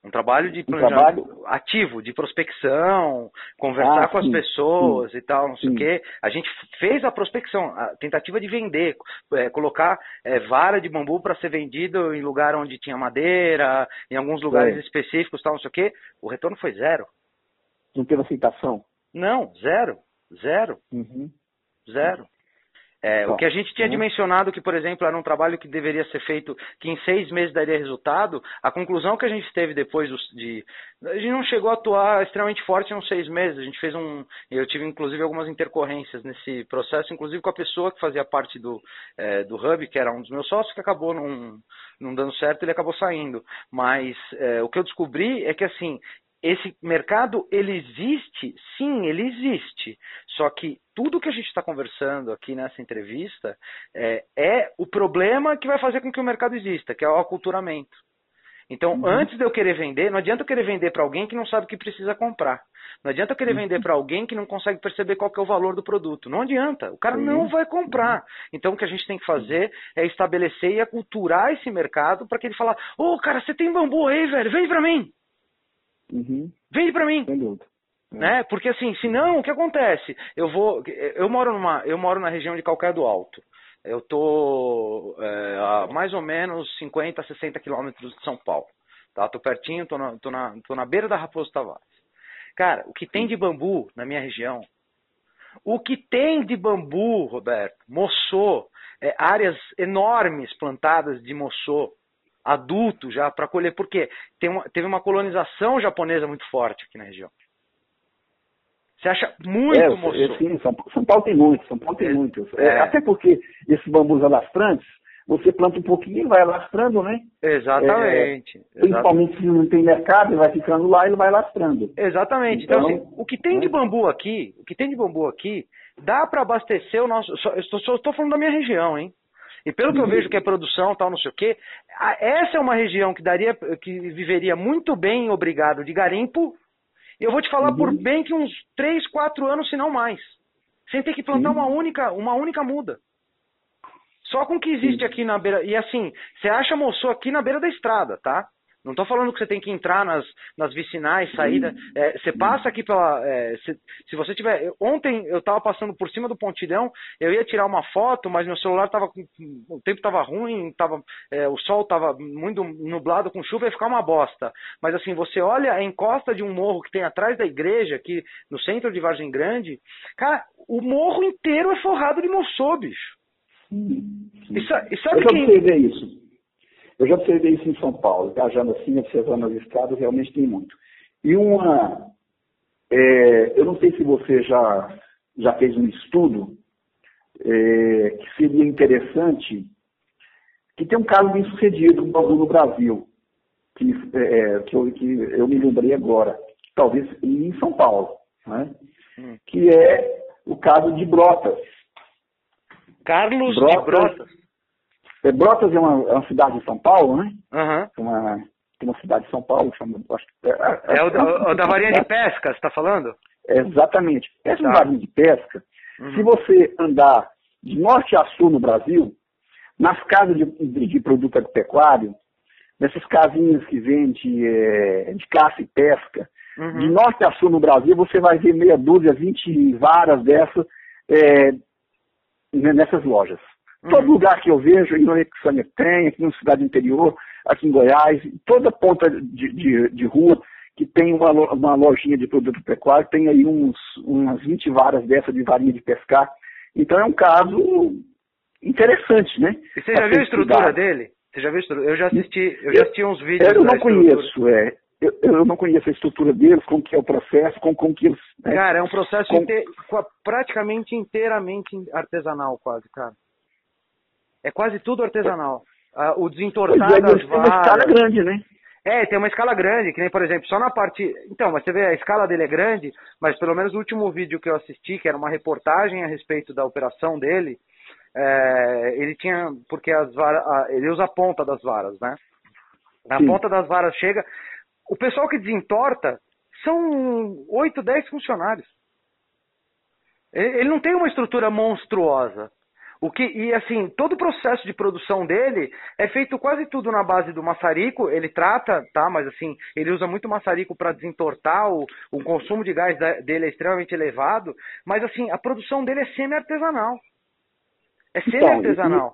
Um trabalho de um trabalho... ativo, de prospecção, conversar ah, com as pessoas sim, e tal, não sei o quê. A gente fez a prospecção, a tentativa de vender, é, colocar é, vara de bambu para ser vendido em lugar onde tinha madeira, em alguns lugares é. específicos, tal, não sei o quê. O retorno foi zero. Não teve aceitação? Não, zero. Zero. Uhum. Zero. É, o que a gente tinha dimensionado que, por exemplo, era um trabalho que deveria ser feito, que em seis meses daria resultado, a conclusão que a gente teve depois de. A gente não chegou a atuar extremamente forte em uns seis meses. A gente fez um. Eu tive, inclusive, algumas intercorrências nesse processo, inclusive com a pessoa que fazia parte do, é, do Hub, que era um dos meus sócios, que acabou não, não dando certo, ele acabou saindo. Mas é, o que eu descobri é que, assim, esse mercado ele existe, sim, ele existe. Só que tudo que a gente está conversando aqui nessa entrevista é, é, o problema que vai fazer com que o mercado exista, que é o aculturamento. Então, uhum. antes de eu querer vender, não adianta eu querer vender para alguém que não sabe o que precisa comprar. Não adianta eu querer uhum. vender para alguém que não consegue perceber qual é o valor do produto. Não adianta. O cara uhum. não vai comprar. Então, o que a gente tem que fazer é estabelecer e aculturar esse mercado para que ele falar: Ô, oh, cara, você tem bambu aí, velho? Vende para mim. Uhum. Vende para mim. É. Né? Porque assim, senão o que acontece? Eu vou, eu moro numa, eu moro na região de Calcaia do Alto. Eu tô é, a mais ou menos 50, 60 quilômetros de São Paulo. Tá? Tô pertinho, tô na, tô na, tô na beira da Raposo Tavares. Cara, o que tem de bambu na minha região? O que tem de bambu, Roberto? Moçô, é, áreas enormes plantadas de moçô adulto já para colher, porque tem uma, teve uma colonização japonesa muito forte aqui na região. Você acha muito é, moço? Sim, São, São, Paulo tem muito, São Paulo tem é, muitos. É. Até porque esses bambus alastrantes, você planta um pouquinho e vai alastrando, né? Exatamente. É, principalmente se não tem mercado, ele vai ficando lá e ele vai alastrando. Exatamente. Então, então assim, o que tem de né? bambu aqui, o que tem de bambu aqui, dá para abastecer o nosso. Só, só estou falando da minha região, hein? E pelo que eu vejo que é produção, tal, não sei o quê, essa é uma região que daria, que viveria muito bem obrigado de garimpo. E eu vou te falar uhum. por bem que uns 3, 4 anos, se não mais. Sem ter que plantar uma única, uma única muda. Só com o que existe aqui na beira. E assim, você acha moço aqui na beira da estrada, tá? Não estou falando que você tem que entrar nas, nas vicinais, saída. É, você passa aqui pela. É, se, se, você tiver. Ontem eu estava passando por cima do pontilhão, eu ia tirar uma foto, mas meu celular estava. O tempo estava ruim, tava, é, o sol estava muito nublado com chuva, ia ficar uma bosta. Mas assim, você olha a encosta de um morro que tem atrás da igreja, aqui no centro de Vargem Grande, cara, o morro inteiro é forrado de moçô, bicho. E, e sabe eu quem... isso. Eu já observei isso em São Paulo, viajando assim, observando as estradas, realmente tem muito. E uma. É, eu não sei se você já, já fez um estudo é, que seria interessante que tem um caso bem sucedido no Brasil, que, é, que, eu, que eu me lembrei agora, talvez em São Paulo, né? Hum. que é o caso de Brotas. Carlos Brotas, de Brotas. É, Brotas é uma, é uma cidade de São Paulo, né? Uhum. Uma, tem uma cidade de São Paulo, chama, acho, é, é, é, o, da, o da varinha de pesca, você está falando? Exatamente. Essa tá. varinha de pesca, uhum. se você andar de norte a sul no Brasil, nas casas de, de, de produto agropecuário, nessas casinhas que vendem é, de caça e pesca, uhum. de norte a sul no Brasil, você vai ver meia dúzia, vinte varas dessas é, nessas lojas. Uhum. Todo lugar que eu vejo, em Noexânia tem, aqui na cidade interior, aqui em Goiás, toda ponta de, de, de rua que tem uma, uma lojinha de produto pecuário, tem aí uns, umas 20 varas dessa de varinha de pescar. Então é um caso interessante, né? E você já viu a estrutura dele? Você já viu a estrutura? Eu já assisti, eu já assisti uns vídeos. Eu não conheço, é. Eu, eu, não conheço a estrutura deles, como que é o processo, como, como que eles. Né? Cara, é um processo com... inte... praticamente inteiramente artesanal, quase, cara. É quase tudo artesanal. Ah, o desentortar é, das varas. Tem uma escala grande, né? É, tem uma escala grande, que nem, por exemplo, só na parte. Então, mas você vê, a escala dele é grande, mas pelo menos o último vídeo que eu assisti, que era uma reportagem a respeito da operação dele, é, ele tinha, porque as varas, ele usa a ponta das varas, né? A Sim. ponta das varas chega. O pessoal que desentorta são 8, 10 funcionários. Ele não tem uma estrutura monstruosa. O que, e assim, todo o processo de produção dele é feito quase tudo na base do maçarico. Ele trata, tá? Mas assim, ele usa muito maçarico para desentortar. O, o consumo de gás dele é extremamente elevado. Mas assim, a produção dele é semi-artesanal. É semi-artesanal. Então,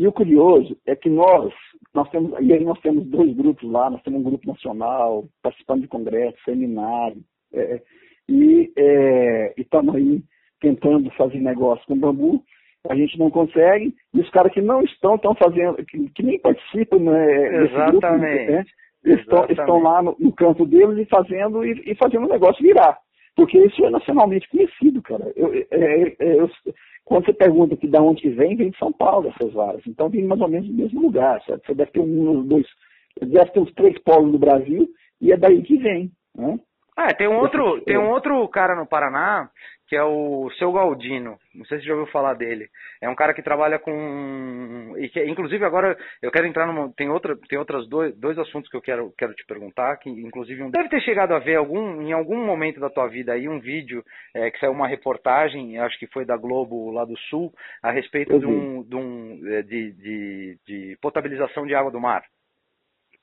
e, e, o curioso é que nós, nós temos, e aí nós temos dois grupos lá, nós temos um grupo nacional, participando de congresso, seminário, é, e é, estamos aí tentando fazer negócio com bambu, a gente não consegue, e os caras que não estão, estão fazendo, que, que nem participam né, Exatamente. Grupo, né, estão, estão lá no, no, canto deles e fazendo, e, e fazendo o negócio virar. Porque isso é nacionalmente conhecido, cara. Eu, é, é, é eu, quando você pergunta que da onde vem, vem de São Paulo essas varas. Então vem mais ou menos do mesmo lugar. Sabe? Você deve ter um, dois, deve ter uns três polos no Brasil e é daí que vem. Né? Ah, tem um outro, tem um outro cara no Paraná que é o seu Galdino. Não sei se você já ouviu falar dele. É um cara que trabalha com e que inclusive agora eu quero entrar numa tem outra tem outras dois, dois assuntos que eu quero quero te perguntar que inclusive um deve ter chegado a ver algum em algum momento da tua vida aí um vídeo é, que saiu uma reportagem acho que foi da Globo lá do Sul a respeito de um, de, um é, de, de, de potabilização de água do mar.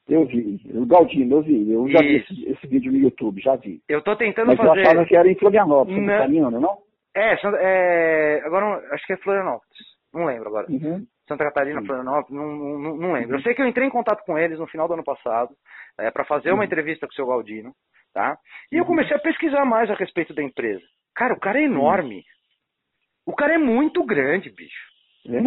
Eu vi, o Galdino, eu vi, eu já vi esse, esse, vídeo no YouTube, já vi. Eu tô tentando Mas fazer... Mas eu achava que era em Florianópolis, Santa Catarina, não? É, é, agora acho que é Florianópolis, não lembro agora. Uhum. Santa Catarina, Sim. Florianópolis, não, não, não lembro. Eu sei que eu entrei em contato com eles no final do ano passado, é, para fazer uma entrevista com o seu Galdino, tá? E eu comecei a pesquisar mais a respeito da empresa. Cara, o cara é enorme. O cara é muito grande, bicho. É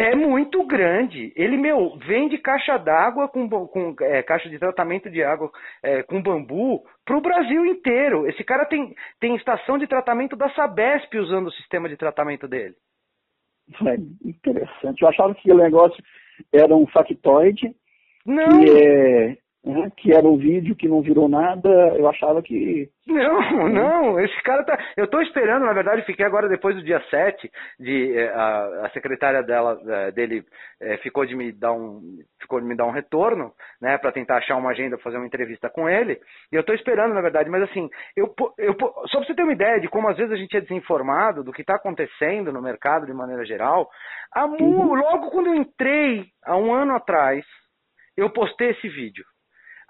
é muito grande. Ele, meu, vende caixa d'água com, com é, caixa de tratamento de água é, com bambu para o Brasil inteiro. Esse cara tem, tem estação de tratamento da Sabesp usando o sistema de tratamento dele. É interessante. Eu achava que o negócio era um factoide. Não. Que é né, que era um vídeo que não virou nada, eu achava que. Não, não, esse cara tá. Eu estou esperando, na verdade, fiquei agora depois do dia 7, de, eh, a, a secretária dela, eh, dele é, ficou de me dar um. Ficou de me dar um retorno, né, para tentar achar uma agenda, fazer uma entrevista com ele. E eu estou esperando, na verdade, mas assim, eu, eu, só para você ter uma ideia de como às vezes a gente é desinformado do que está acontecendo no mercado de maneira geral, a, uhum. logo quando eu entrei, há um ano atrás, eu postei esse vídeo.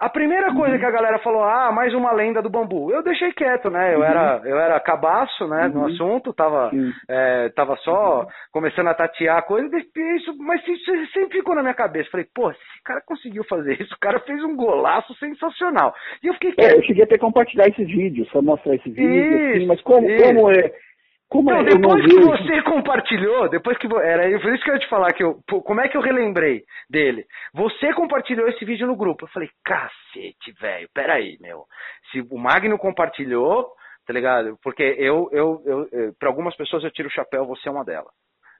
A primeira coisa uhum. que a galera falou, ah, mais uma lenda do bambu. Eu deixei quieto, né? Eu uhum. era, eu era cabaço, né, uhum. no assunto, tava, é, tava só uhum. começando a tatear a coisa, isso, mas isso sempre ficou na minha cabeça. Falei, pô, esse cara conseguiu fazer isso, o cara fez um golaço sensacional. E eu fiquei quieto. É, eu cheguei até compartilhar esse vídeo, só mostrar esse vídeo, assim, isso, assim, mas como, como é como não, é depois que você compartilhou, depois que era por isso que eu ia te falar que eu, como é que eu relembrei dele? Você compartilhou esse vídeo no grupo. Eu falei, cacete, velho, peraí, meu. Se o Magno compartilhou, tá ligado? Porque eu, eu, eu, eu para algumas pessoas eu tiro o chapéu, você é uma delas.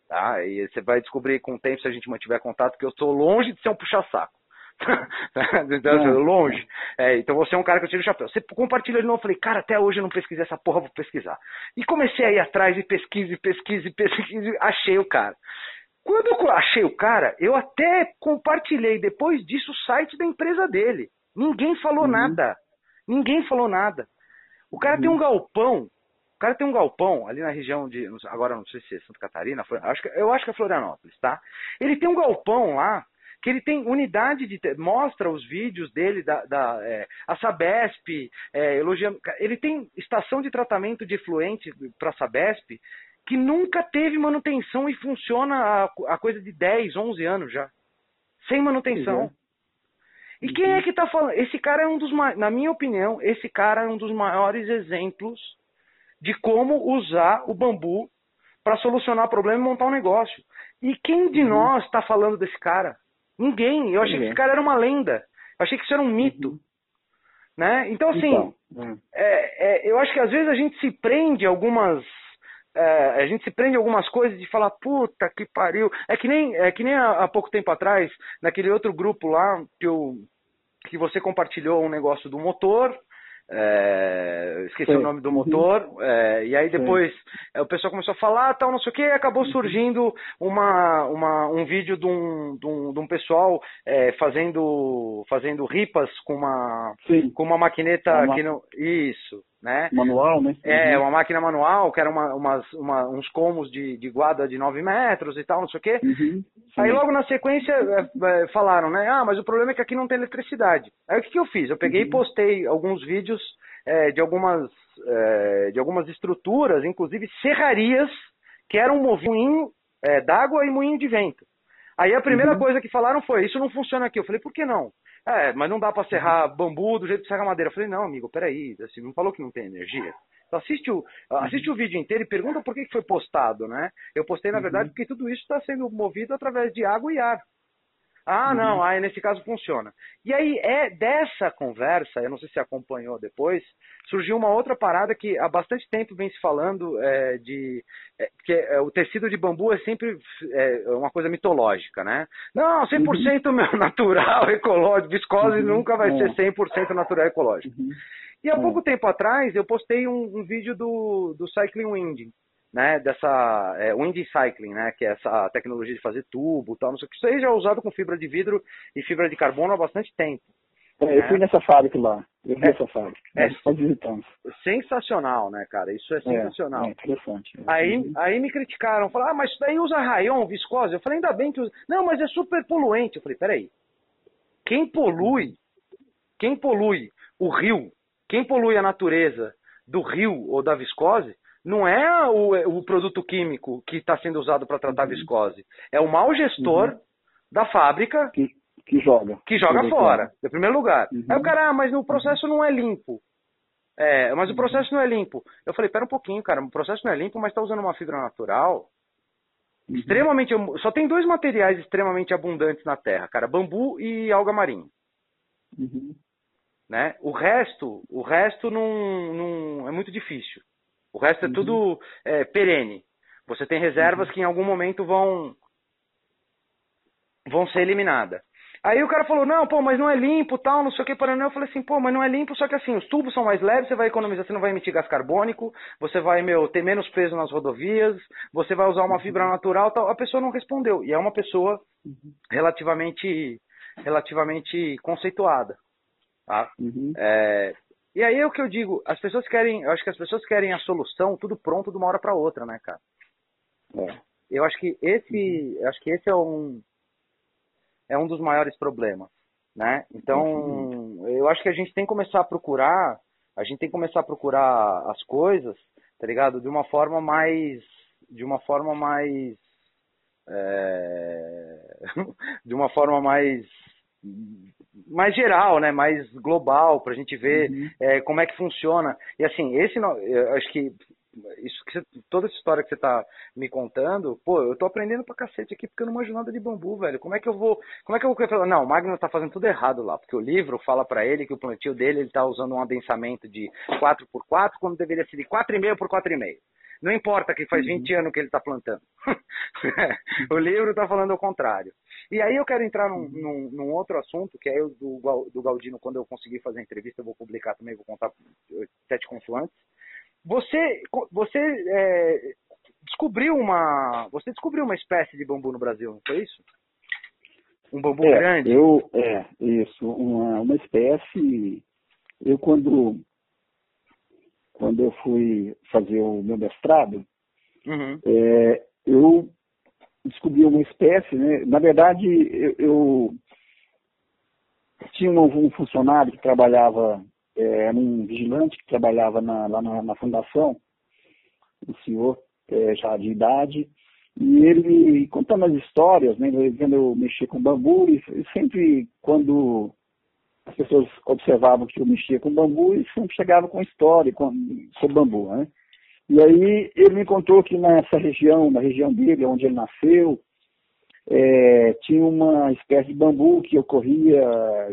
tá? E você vai descobrir com o tempo, se a gente mantiver contato, que eu estou longe de ser um puxa-saco. então, é. longe. É, então você é um cara que eu tiro o chapéu. Você compartilha de novo, eu falei, cara, até hoje eu não pesquisei essa porra, vou pesquisar. E comecei a ir atrás e pesquise, pesquise, pesquise, achei o cara. Quando eu achei o cara, eu até compartilhei depois disso o site da empresa dele. Ninguém falou uhum. nada. Ninguém falou nada. O cara uhum. tem um galpão. O cara tem um galpão ali na região de. Agora não sei se é Santa Catarina. Acho que, eu acho que é Florianópolis, tá? Ele tem um galpão lá que ele tem unidade de mostra os vídeos dele da, da é, a Sabesp é, elogiando ele tem estação de tratamento de efluente para a Sabesp que nunca teve manutenção e funciona a, a, coisa de 10, 11 anos já sem manutenção uhum. e quem é que está falando esse cara é um dos na minha opinião esse cara é um dos maiores exemplos de como usar o bambu para solucionar o problema e montar um negócio e quem de uhum. nós está falando desse cara Ninguém. Eu achei Ninguém. que esse cara era uma lenda. Eu achei que isso era um mito. Uhum. Né? Então, assim, então, é. É, é, eu acho que às vezes a gente se prende algumas. É, a gente se prende algumas coisas de falar, puta que pariu. É que nem, é que nem há, há pouco tempo atrás, naquele outro grupo lá, que, eu, que você compartilhou um negócio do motor, é, esqueci Sim. o nome do motor, é, e aí depois é, o pessoal começou a falar, tal, não sei o que, e acabou uhum. surgindo uma, uma, um vídeo de um, de um, de um pessoal é, fazendo, fazendo ripas com uma, com uma maquineta uma... que não. Isso né? Manual, né? É, uhum. uma máquina manual, que era uma, umas, uma, uns comos de, de guarda de 9 metros e tal, não sei o quê. Uhum. Aí logo na sequência é, é, falaram, né? Ah, mas o problema é que aqui não tem eletricidade. Aí o que, que eu fiz? Eu peguei uhum. e postei alguns vídeos é, de, algumas, é, de algumas estruturas, inclusive serrarias, que eram moinho é, d'água e moinho de vento. Aí a primeira uhum. coisa que falaram foi, isso não funciona aqui. Eu falei, por que não? É, mas não dá para serrar bambu do jeito que serra madeira. Eu falei, não, amigo, peraí, assim, não falou que não tem energia. Então assiste o, assiste o vídeo inteiro e pergunta por que foi postado, né? Eu postei, na uhum. verdade, porque tudo isso está sendo movido através de água e ar. Ah, uhum. não, aí nesse caso funciona. E aí é dessa conversa, eu não sei se acompanhou depois, surgiu uma outra parada que há bastante tempo vem se falando é, de é, que é, o tecido de bambu é sempre é, uma coisa mitológica, né? Não, 100% uhum. natural, ecológico, viscose uhum. nunca vai ser 100% é. natural ecológico. Uhum. E há é. pouco tempo atrás eu postei um, um vídeo do, do Cycling Winding, né, dessa é, wind cycling, né, que é essa tecnologia de fazer tubo, tal, não sei o que. Isso aí já é usado com fibra de vidro e fibra de carbono há bastante tempo. É, eu fui nessa fábrica lá. Eu vi é, essa fábrica. É, nós visitamos. Sensacional, né, cara? Isso é, é sensacional. É, interessante. Aí, aí me criticaram, falaram, ah, mas isso daí usa rayon, viscose. Eu falei, ainda bem que usa. Não, mas é super poluente. Eu falei, peraí. Quem polui, quem polui o rio, quem polui a natureza do rio ou da viscose, não é o, o produto químico que está sendo usado para tratar uhum. viscose. É o mau gestor uhum. da fábrica que que joga. Que joga fora, em primeiro lugar. Uhum. Aí o cara, ah, mas o processo não é limpo. É, mas o processo não é limpo. Eu falei, pera um pouquinho, cara, o processo não é limpo, mas está usando uma fibra natural. Uhum. Extremamente. Só tem dois materiais extremamente abundantes na Terra, cara, bambu e alga marinha. Uhum. Né? O resto, o resto não, não é muito difícil. O resto é uhum. tudo é, perene. Você tem reservas uhum. que em algum momento vão vão ser eliminadas. Aí o cara falou, não, pô, mas não é limpo, tal, não sei o que, para Eu falei assim, pô, mas não é limpo, só que assim, os tubos são mais leves, você vai economizar, você não vai emitir gás carbônico, você vai, meu, ter menos peso nas rodovias, você vai usar uma uhum. fibra natural, tal. A pessoa não respondeu. E é uma pessoa uhum. relativamente, relativamente conceituada, tá? Uhum. É, e aí é o que eu digo, as pessoas querem, eu acho que as pessoas querem a solução tudo pronto de uma hora para outra, né, cara? É. Eu acho que esse, uhum. acho que esse é um é um dos maiores problemas, né? Então, uhum. eu acho que a gente tem que começar a procurar, a gente tem que começar a procurar as coisas, tá ligado? De uma forma mais, de uma forma mais, é... de uma forma mais mais geral, né, mais global, para a gente ver uhum. é, como é que funciona. E assim, esse, eu acho que isso que você, toda essa história que você tá me contando, pô, eu tô aprendendo pra cacete aqui porque eu não manjo nada de bambu, velho. Como é que eu vou, como é que eu vou falar? Não, o Magno tá fazendo tudo errado lá, porque o livro fala para ele que o plantio dele ele tá usando um adensamento de 4 por 4 quando deveria ser de 4,5 por 4,5. Não importa que faz 20 uhum. anos que ele está plantando. o livro está falando o contrário. E aí eu quero entrar num, uhum. num, num outro assunto, que é o do, do Galdino, quando eu conseguir fazer a entrevista, eu vou publicar também, vou contar sete consoantes. Você, você é, descobriu uma. Você descobriu uma espécie de bambu no Brasil, não foi isso? Um bambu é, grande? Eu, é, isso, uma, uma espécie. Eu quando quando eu fui fazer o meu mestrado, uhum. é, eu descobri uma espécie, né? Na verdade, eu, eu tinha um, um, funcionário que trabalhava, é, um vigilante que trabalhava na, lá na, na fundação, um senhor é, já de idade, e ele contando as histórias, né, vendo eu mexer com bambu, e sempre quando as pessoas observavam que eu mexia com bambu e sempre chegava com história com, sobre bambu, né? E aí ele me contou que nessa região, na região dele, onde ele nasceu, é, tinha uma espécie de bambu que ocorria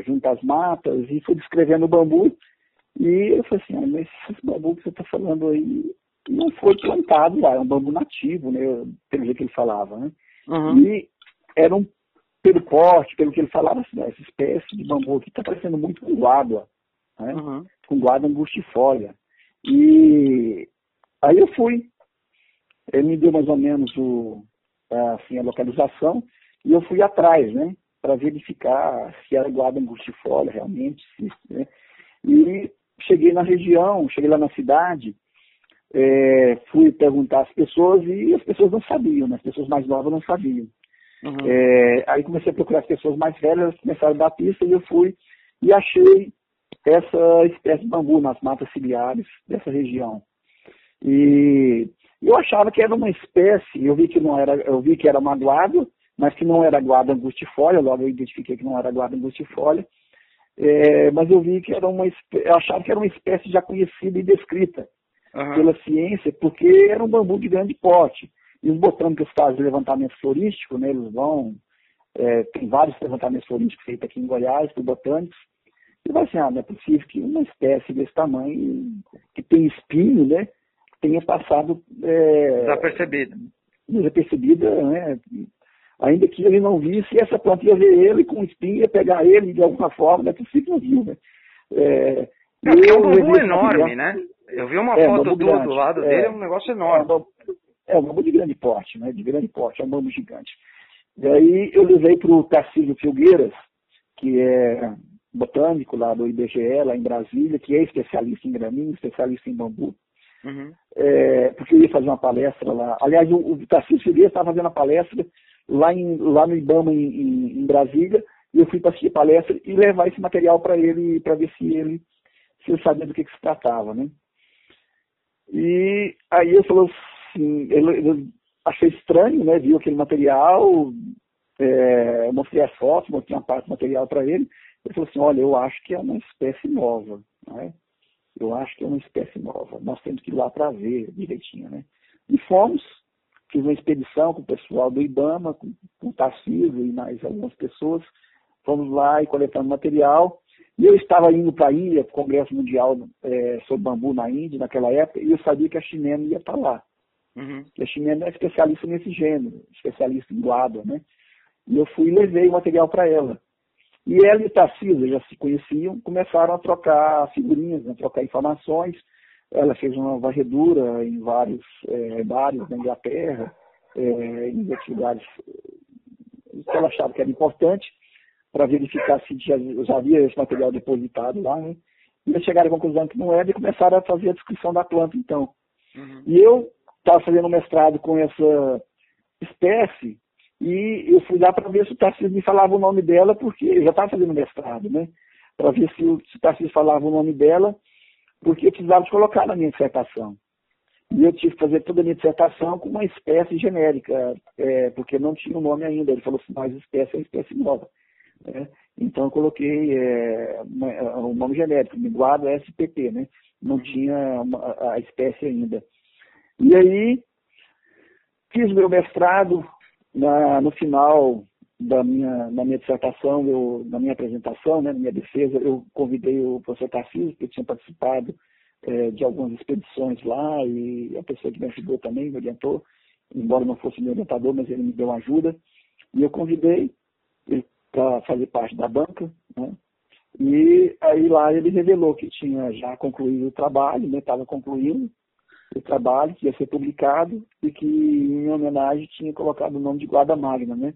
junto às matas e foi descrevendo o bambu. E eu falei assim, ah, mas esse bambu que você está falando aí não foi plantado lá, é um bambu nativo, né? Pelo jeito que ele falava, né? Uhum. E era um pelo porte, pelo que ele falava, assim, essa espécie de bambu aqui está parecendo muito com guádua, né? Uhum. com guádua angustifolia. E aí eu fui, ele me deu mais ou menos o, assim, a localização, e eu fui atrás, né, para verificar se era guarda angustifolia realmente, se, né? e cheguei na região, cheguei lá na cidade, é, fui perguntar às pessoas e as pessoas não sabiam, né? as pessoas mais novas não sabiam. Uhum. É, aí comecei a procurar as pessoas mais velhas, elas começaram a dar pista e eu fui e achei essa espécie de bambu nas matas ciliares dessa região. E eu achava que era uma espécie, eu vi que não era, eu vi que era magoado, mas que não era guarda angustifolia, logo eu identifiquei que não era guarda angustifolia, é, mas eu vi que era uma eu achava que era uma espécie já conhecida e descrita uhum. pela ciência, porque era um bambu de grande porte. E os botânicos fazem levantamento florístico, né, eles vão, é, tem vários levantamentos florísticos feitos aqui em Goiás, por botânicos, e vai assim, ah, não é possível que uma espécie desse tamanho, que tem espinho, né, tenha passado... É, desapercebida. Desapercebida, né, ainda que ele não visse, essa planta ia ver ele com espinho, ia pegar ele de alguma forma, não é possível que não viu, né. É, é, é um bambu enorme, né? Eu vi uma é, foto do, do lado é, dele, é um negócio enorme. É um bambu de grande porte, né? De grande porte, é um bambu gigante. E aí eu levei para o Tarcísio Filgueiras, que é botânico lá do IBGE, lá em Brasília, que é especialista em graminho, especialista em bambu. Uhum. É, porque eu ia fazer uma palestra lá. Aliás, o, o Tarcísio Filgueiras estava fazendo a palestra lá, em, lá no IBAMA, em, em, em Brasília, e eu fui para assistir a palestra e levar esse material para ele, para ver se ele, se ele sabia do que, que se tratava, né? E aí ele falou assim, ele, ele achei estranho, né? Viu aquele material, é, mostrei as fotos, mostrei uma parte do material para ele. Ele falou assim, olha, eu acho que é uma espécie nova, né? Eu acho que é uma espécie nova. Nós temos que ir lá para ver direitinho, né? E fomos, fiz uma expedição com o pessoal do IBAMA, com, com o Tarcísio e mais algumas pessoas. Fomos lá e coletando material. E eu estava indo para a Índia, Congresso Mundial é, sobre Bambu na Índia, naquela época, e eu sabia que a Chimena ia para lá. Uhum. a Chimena é especialista nesse gênero, especialista em guarda, né? E eu fui e levei o material para ela. E ela e Tarcísio já se conheciam, começaram a trocar figurinhas, a trocar informações. Ela fez uma varredura em vários é, bares da Inglaterra, é, em outros lugares que ela achava que era importante para verificar se já, já, havia esse material depositado lá, né? E eles chegaram à conclusão que não era e começaram a fazer a descrição da planta, então. Uhum. E eu estava fazendo mestrado com essa espécie e eu fui lá para ver se o Tarcísio me falava o nome dela, porque eu já estava fazendo mestrado, né? Para ver se o, se o Tarcísio falava o nome dela, porque eu precisava de colocar na minha dissertação. E eu tive que fazer toda a minha dissertação com uma espécie genérica, é, porque não tinha o um nome ainda. Ele falou assim, mas espécie é espécie nova. Né? Então eu coloquei é, o nome genérico, Miguado SPP, né? Não tinha uma, a espécie ainda. E aí fiz meu mestrado na, no final da minha, na minha dissertação, eu, na minha apresentação, né, na minha defesa, eu convidei o professor Tarcísio, que tinha participado é, de algumas expedições lá e a pessoa que me ajudou também me orientou, embora não fosse meu orientador, mas ele me deu ajuda. E eu convidei ele para fazer parte da banca, né? E aí lá ele revelou que tinha já concluído o trabalho, estava né? concluindo o trabalho, que ia ser publicado, e que em homenagem tinha colocado o nome de guarda magna, né?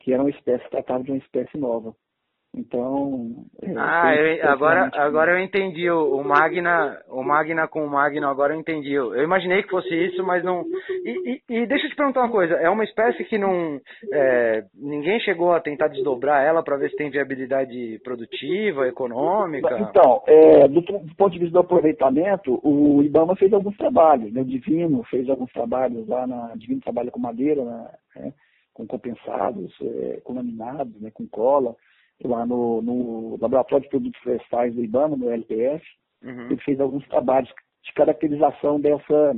Que era uma espécie, tratava de uma espécie nova. Então. É, ah, eu, agora, agora eu entendi o, o, Magna, o Magna com o Magno, agora eu entendi. Eu, imaginei que fosse isso, mas não. E, e, e, deixa eu te perguntar uma coisa: é uma espécie que não. É, ninguém chegou a tentar desdobrar ela para ver se tem viabilidade produtiva, econômica? Então, é, do, do, ponto de vista do aproveitamento, o Ibama fez alguns trabalhos, né? O Divino fez alguns trabalhos lá na. Divino trabalha com madeira, né? com compensados, é, com laminados, né? com cola lá no, no Laboratório de Produtos Florestais do IBAMA, no LPF. Uhum. Ele fez alguns trabalhos de caracterização dessa,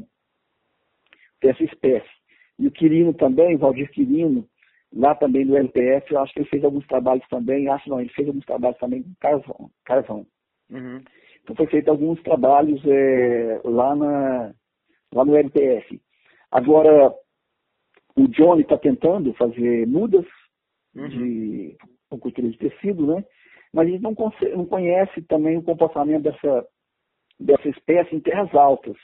dessa espécie. E o Quirino também, o Valdir Quirino, lá também no LPF, eu acho que ele fez alguns trabalhos também, acho não, ele fez alguns trabalhos também com carvão. carvão. Uhum. Então foi feito alguns trabalhos é, lá, na, lá no LPF. Agora, o Johnny está tentando fazer mudas uhum. de com cultura de tecido, né? Mas a gente não, não conhece também o comportamento dessa, dessa espécie em terras altas,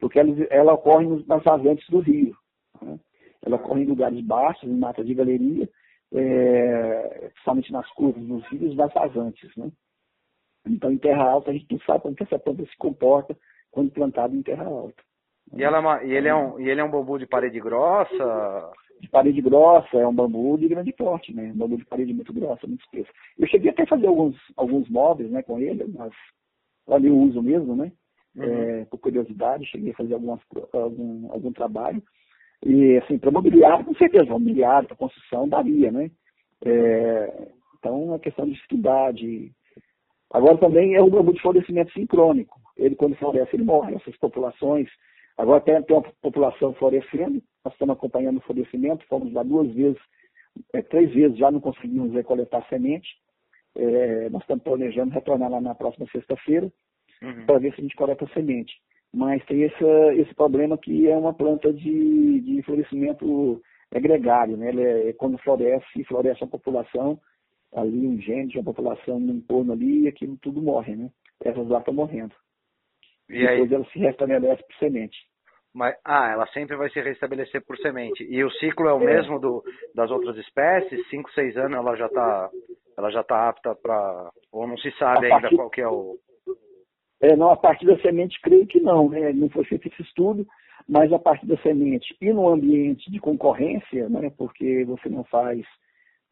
porque ela, ela ocorre nas vazantes do rio. Né? Ela ocorre em lugares baixos, em mata de galeria, é, principalmente nas curvas dos rios, nas vazantes. Né? Então, em terra alta, a gente não sabe como que essa planta se comporta quando plantada em terra alta. E, ela, é e, ele é um, e ele é um bambu de parede grossa? De parede grossa, é um bambu de grande porte, né? Um bambu de parede muito grossa, muito espesso. Eu cheguei até a fazer alguns, alguns móveis né, com ele, mas ali eu uso mesmo, né? Uhum. É, por curiosidade, cheguei a fazer algumas, algum, algum trabalho. E, assim, para mobiliário, com certeza, mobiliário, para construção, daria, né? É, então, é questão de estudar, de... Agora também é o bambu de florescimento sincrônico. Ele, quando floresce, ele morre. Essas populações Agora tem, tem uma população florescendo, nós estamos acompanhando o florescimento, fomos lá duas vezes, é, três vezes já não conseguimos recoletar semente. É, nós estamos planejando retornar lá na próxima sexta-feira uhum. para ver se a gente coleta semente. Mas tem esse, esse problema que é uma planta de, de florescimento é gregário, né? Ele é, quando floresce, floresce a população, ali um gene, uma população no entorno ali, e aquilo tudo morre, né? Essas lá estão morrendo. E depois aí? ela se restabelece por semente. Mas, ah, ela sempre vai se restabelecer por semente. E o ciclo é o é. mesmo do, das outras espécies? 5, 6 anos ela já está ela já tá apta para... Ou não se sabe ainda qual que é o... É, não, a partir da semente creio que não, né? Não foi feito esse estudo, mas a partir da semente e no ambiente de concorrência, né? Porque você não faz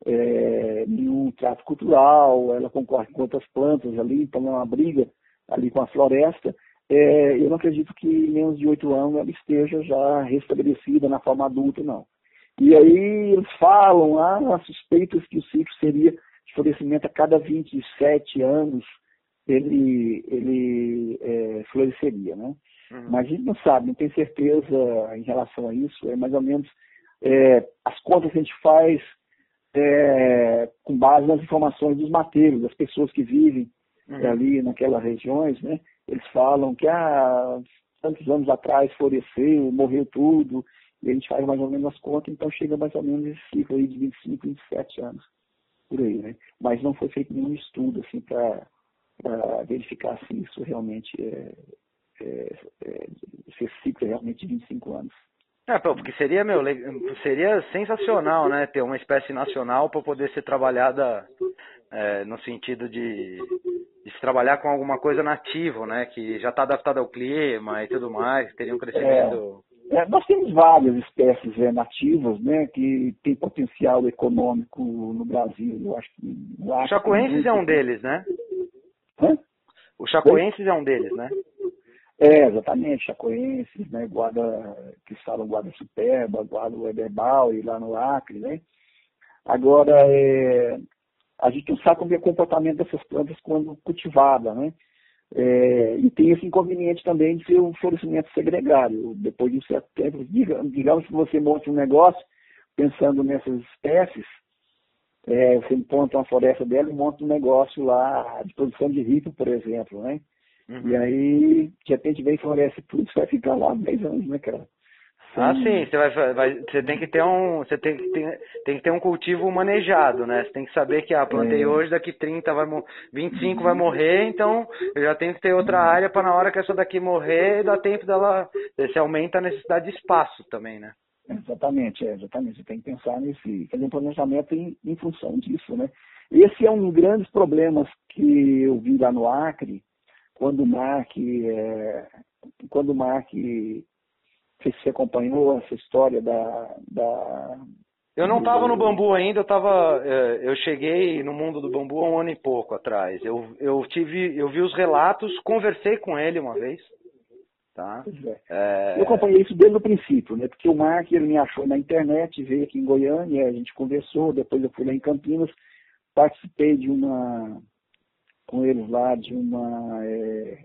é, nenhum trato cultural, ela concorre com outras plantas ali, então é uma briga ali com a floresta é, eu não acredito que em menos de oito anos ela esteja já restabelecida na forma adulta, não. E aí eles falam, ah, suspeitas que o ciclo seria de florescimento a cada 27 anos ele, ele é, floresceria, né? Uhum. Mas a gente não sabe, não tem certeza em relação a isso, é mais ou menos é, as contas que a gente faz é, com base nas informações dos mateiros, das pessoas que vivem uhum. ali naquelas regiões, né? Eles falam que há ah, tantos anos atrás floresceu, morreu tudo, e a gente faz mais ou menos as contas, então chega mais ou menos esse ciclo aí de 25, 27 anos, por aí, né? Mas não foi feito nenhum estudo, assim, para verificar se isso realmente é, é, é, se esse ciclo é realmente de 25 anos. É, porque seria, meu, seria sensacional, né, ter uma espécie nacional para poder ser trabalhada é, no sentido de, de, se trabalhar com alguma coisa nativo, né, que já está adaptada ao clima e tudo mais, teria um crescimento... É, é, nós temos várias espécies é, nativas, né, que tem potencial econômico no Brasil, eu acho que... O chacoenses é um deles, né? Hã? O chacoenses é um deles, né? É, exatamente, chacoenses, né, guarda, que falam guarda superba, guarda Weberbal e lá no Acre, né? Agora, é, a gente não sabe como é o comportamento dessas plantas quando cultivada, né? É, e tem esse inconveniente também de ser um florescimento segregário. Depois de um certo tempo, digamos que você monte um negócio pensando nessas espécies, é, você monta uma floresta dela e monta um negócio lá de produção de rico, por exemplo, né? Uhum. E aí, de repente, vem floresce tudo, isso vai ficar lá 10 anos, né, cara? Ah, sim, você, vai, vai, você tem que ter um. Você tem, tem, tem que ter um cultivo manejado, né? Você tem que saber que, ah, plantei é. hoje, daqui 30 vai 25 vai morrer, então eu já tenho que ter outra área para na hora que essa daqui morrer, dá tempo dela. Você aumenta a necessidade de espaço também, né? Exatamente, é, exatamente. Você tem que pensar nesse, fazer um planejamento em, em função disso, né? Esse é um dos grandes problemas que eu vi lá no Acre, quando o Mark, é, quando o Mark sei se você acompanhou essa história da. da eu não estava no bambu ainda, eu tava, é, eu cheguei no mundo do bambu há um ano e pouco atrás. Eu, eu tive, eu vi os relatos, conversei com ele uma vez. Tá? É. É... Eu acompanhei isso desde o princípio, né? Porque o Mark ele me achou na internet, veio aqui em Goiânia, a gente conversou, depois eu fui lá em Campinas, participei de uma com eles lá de uma é,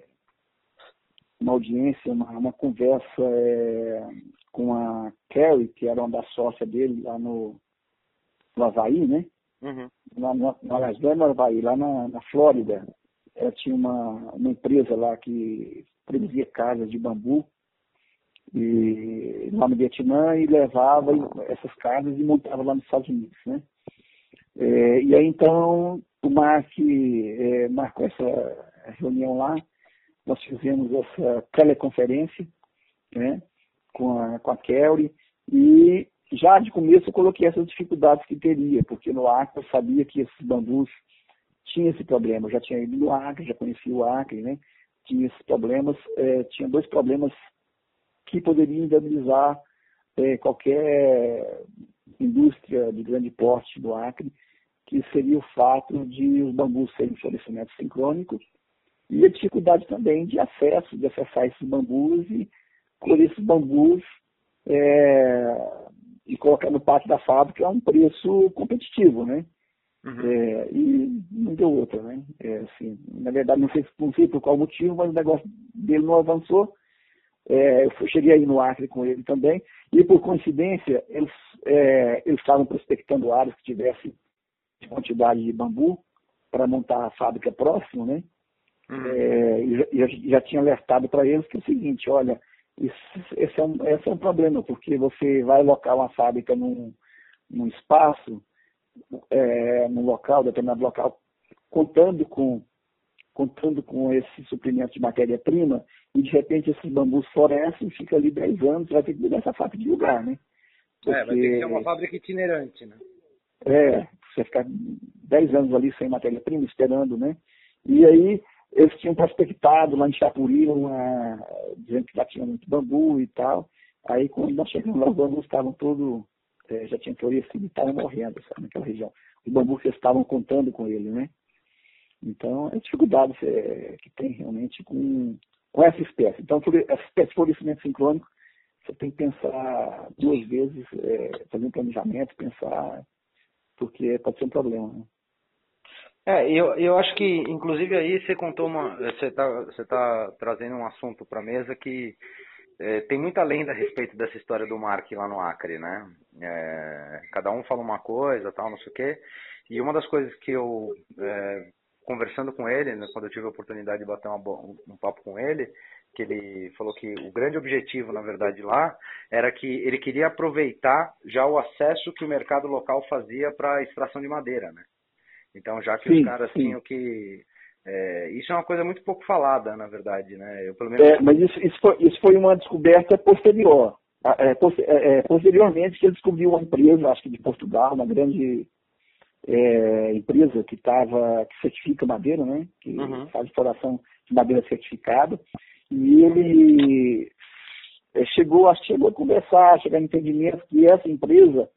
uma audiência, uma, uma conversa é, com a Carrie, que era uma da sócia dele lá no, no Havaí, né? Uhum. Lá, no, aliás, não no Havaí, lá na, na Flórida. Ela tinha uma, uma empresa lá que produzia casas de bambu e, lá no Vietnã e levava essas casas e montava lá nos Estados Unidos, né? É, e aí então o Mark é, marcou essa reunião lá nós fizemos essa teleconferência né, com, a, com a Kelly e já de começo eu coloquei essas dificuldades que teria, porque no Acre eu sabia que esses bambus tinham esse problema. Eu já tinha ido no Acre, já conhecia o Acre, né? Tinha esses problemas, é, tinha dois problemas que poderiam inviabilizar é, qualquer indústria de grande porte do Acre, que seria o fato de os bambus serem florescimento sincrônico e a dificuldade também de acesso, de acessar esses bambus e colher esses bambus é, e colocar no pátio da fábrica a um preço competitivo, né? Uhum. É, e não deu outra, né? É, assim, na verdade, não sei, não sei por qual motivo, mas o negócio dele não avançou. É, eu cheguei aí no Acre com ele também, e por coincidência, eles, é, eles estavam prospectando áreas que tivessem quantidade de bambu para montar a fábrica próximo, né? Uhum. É, já, já tinha alertado para eles que é o seguinte, olha, isso, esse, é um, esse é um problema, porque você vai alocar uma fábrica num, num espaço, é, num local, determinado local, contando com contando com esse suprimento de matéria-prima, e de repente esses bambus florescem, fica ali 10 anos, vai ter que mudar essa fábrica de lugar, né? Porque, é, vai ter que ser uma fábrica itinerante, né? É, você ficar 10 anos ali sem matéria-prima, esperando, né? E aí eles tinham prospectado lá em Chapuri, uma, dizendo que lá tinha muito bambu e tal. Aí quando nós chegamos lá, os bambus estavam todos, é, já tinham florescido e estavam morrendo, sabe, naquela região. Os bambus que estavam contando com ele, né? Então, é dificuldade é, que tem realmente com, com essa espécie. Então, essa espécie de florescimento sincrônico, você tem que pensar duas vezes, é, fazer um planejamento, pensar, porque pode ser um problema. Né? É, eu, eu acho que, inclusive, aí você contou uma. Você está você tá trazendo um assunto para a mesa que é, tem muita lenda a respeito dessa história do Mark lá no Acre, né? É, cada um fala uma coisa, tal, não sei o quê. E uma das coisas que eu, é, conversando com ele, né, quando eu tive a oportunidade de bater uma, um papo com ele, que ele falou que o grande objetivo, na verdade, lá era que ele queria aproveitar já o acesso que o mercado local fazia para a extração de madeira, né? Então, já que sim, os caras sim. tinham que. É, isso é uma coisa muito pouco falada, na verdade, né? Eu, pelo menos... É, mas isso, isso, foi, isso foi uma descoberta posterior. É, é, é, posteriormente, ele descobriu uma empresa, acho que de Portugal, uma grande é, empresa que tava, que certifica madeira, né? Que uhum. faz exploração de madeira certificada. E ele é, chegou, chegou a conversar, chegar a entendimento que essa empresa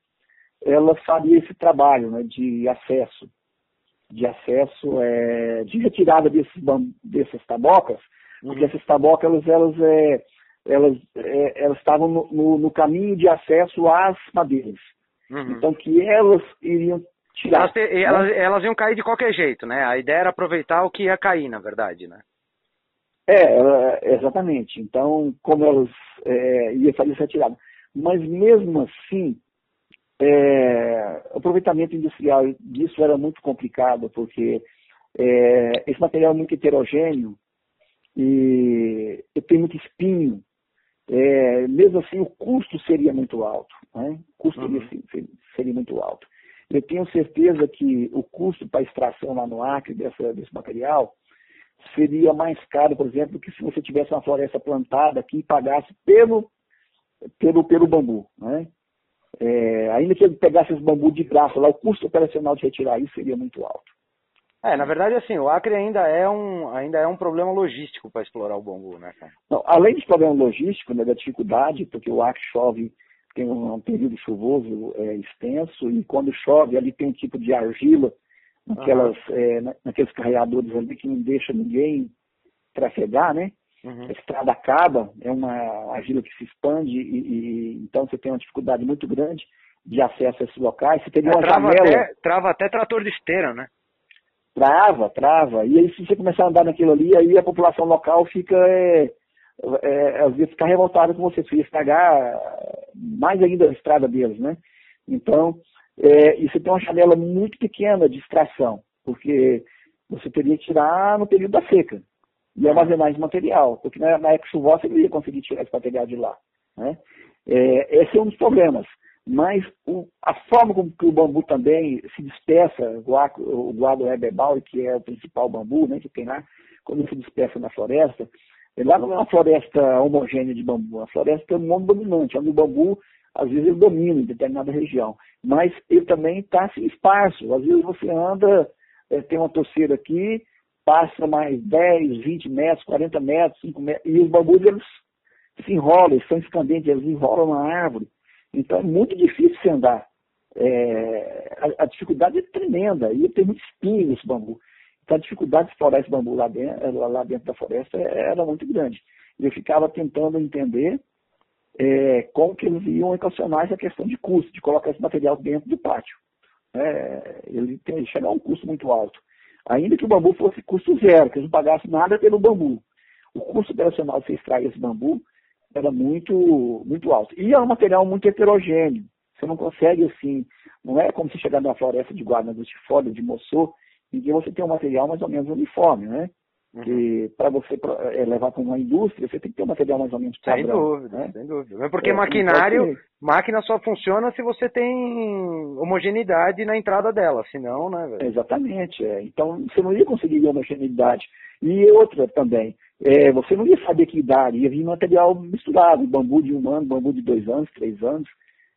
ela faria esse trabalho né, de acesso de acesso, é, de retirada desses, dessas tabocas, uhum. porque essas tabocas elas, elas, é, elas, é, elas estavam no, no, no, caminho de acesso às madeiras. Uhum. Então que elas iriam tirar. Elas, te, né? elas, elas, iam cair de qualquer jeito, né? A ideia era aproveitar o que ia cair, na verdade, né? É, exatamente. Então, como elas é, iam fazer essa retirada. Mas mesmo assim, é, o aproveitamento industrial disso era muito complicado, porque é, esse material é muito heterogêneo e tem muito espinho. É, mesmo assim, o custo seria muito alto. Né? O custo uhum. seria, seria, muito alto. Eu tenho certeza que o custo para extração lá no Acre dessa, desse material seria mais caro, por exemplo, do que se você tivesse uma floresta plantada aqui e pagasse pelo, pelo, pelo bambu. Né? É, ainda que ele pegasse esse bambu de graça lá, o custo operacional de retirar isso seria muito alto. É, na verdade, assim, o Acre ainda é um, ainda é um problema logístico para explorar o bambu, né, cara? Não, além de problema logístico, né, da dificuldade, porque o Acre chove, tem um, um período chuvoso é, extenso, e quando chove ali tem um tipo de argila, naquelas, uhum. é, naqueles carreadores ali que não deixa ninguém trafegar, né? Uhum. A estrada acaba, é uma argila que se expande, e, e, então você tem uma dificuldade muito grande de acesso a esses locais. Você teria é, uma trava janela... Até, trava até trator de esteira, né? Trava, trava. E aí, se você começar a andar naquilo ali, aí a população local fica, é, é, às vezes, fica revoltada com você, você estragar mais ainda a estrada deles, né? Então, é, e você tem uma janela muito pequena de extração, porque você teria que tirar no período da seca e armazenar esse material, porque na, na chuvosa você não ia conseguir tirar esse material de lá. Né? É, esse é um dos problemas. Mas o, a forma como o bambu também se dispersa, o, guado hebebal, que é o principal bambu né, que tem lá, quando se dispersa na floresta, lá não é uma floresta homogênea de bambu, é uma floresta monodominante, onde o bambu, às vezes, ele domina em determinada região. Mas ele também está assim, esparso. Às vezes você anda, é, tem uma torceira aqui, passa mais 10, 20 metros, 40 metros, 5 metros, e os bambus eles se enrolam, eles são escandentes, eles enrolam na árvore. Então é muito difícil se andar. É, a, a, dificuldade é tremenda, e tem muito espinho nesse bambu. Então a dificuldade de explorar esse bambu lá dentro, lá dentro da floresta era muito grande. Eu ficava tentando entender é, como que eles iam equacionar essa questão de custo, de colocar esse material dentro do pátio. É, ele tem chegar a um custo muito alto. Ainda que o bambu fosse custo zero, que eles não pagassem nada pelo bambu. O custo operacional de você extrair esse bambu era muito, muito alto. E é um material muito heterogêneo. Você não consegue, assim, não é como se chegar numa floresta de guarda do Tifólio, de Moçô, em que você tem um material mais ou menos uniforme, né? Uhum. para você é, levar para uma indústria, você tem que ter um material mais ou menos padrão. Sem dúvida, né? sem dúvida. Porque é, maquinário, máquina só funciona se você tem homogeneidade na entrada dela, senão, né? Velho? Exatamente. É. Então, você não ia conseguir homogeneidade. E outra também, é, você não ia saber que idade, ia vir material misturado, bambu de um ano, bambu de dois anos, três anos.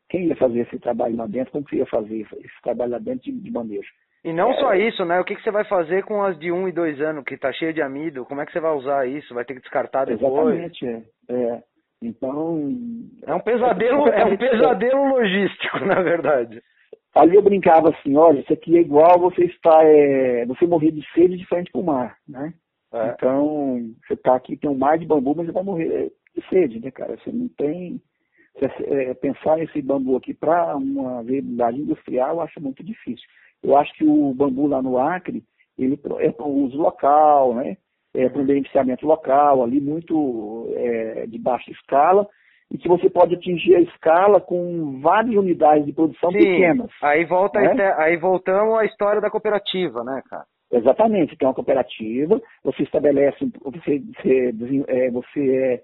Quem ia fazer esse trabalho lá dentro? Como você ia fazer esse trabalho lá dentro de, de manejo? E não é, só isso, né? O que, que você vai fazer com as de um e dois anos, que está cheia de amido? Como é que você vai usar isso? Vai ter que descartar depois? Exatamente, é. é. Então. É um pesadelo, é um pesadelo logístico, na verdade. Ali eu brincava assim, olha, isso aqui é igual você está, é, você morrer de sede de frente para o mar, né? É. Então, você está aqui, tem um mar de bambu, mas você vai morrer de sede, né, cara? Você não tem. Você, é, pensar nesse bambu aqui para uma viabilidade industrial, eu acho muito difícil. Eu acho que o bambu lá no Acre, ele é para uso local, né? É para um beneficiamento local, ali muito é, de baixa escala, e que você pode atingir a escala com várias unidades de produção Sim, pequenas. Aí, volta né? aí voltamos à história da cooperativa, né, cara? Exatamente, tem uma cooperativa, você estabelece, você, você, é, você é,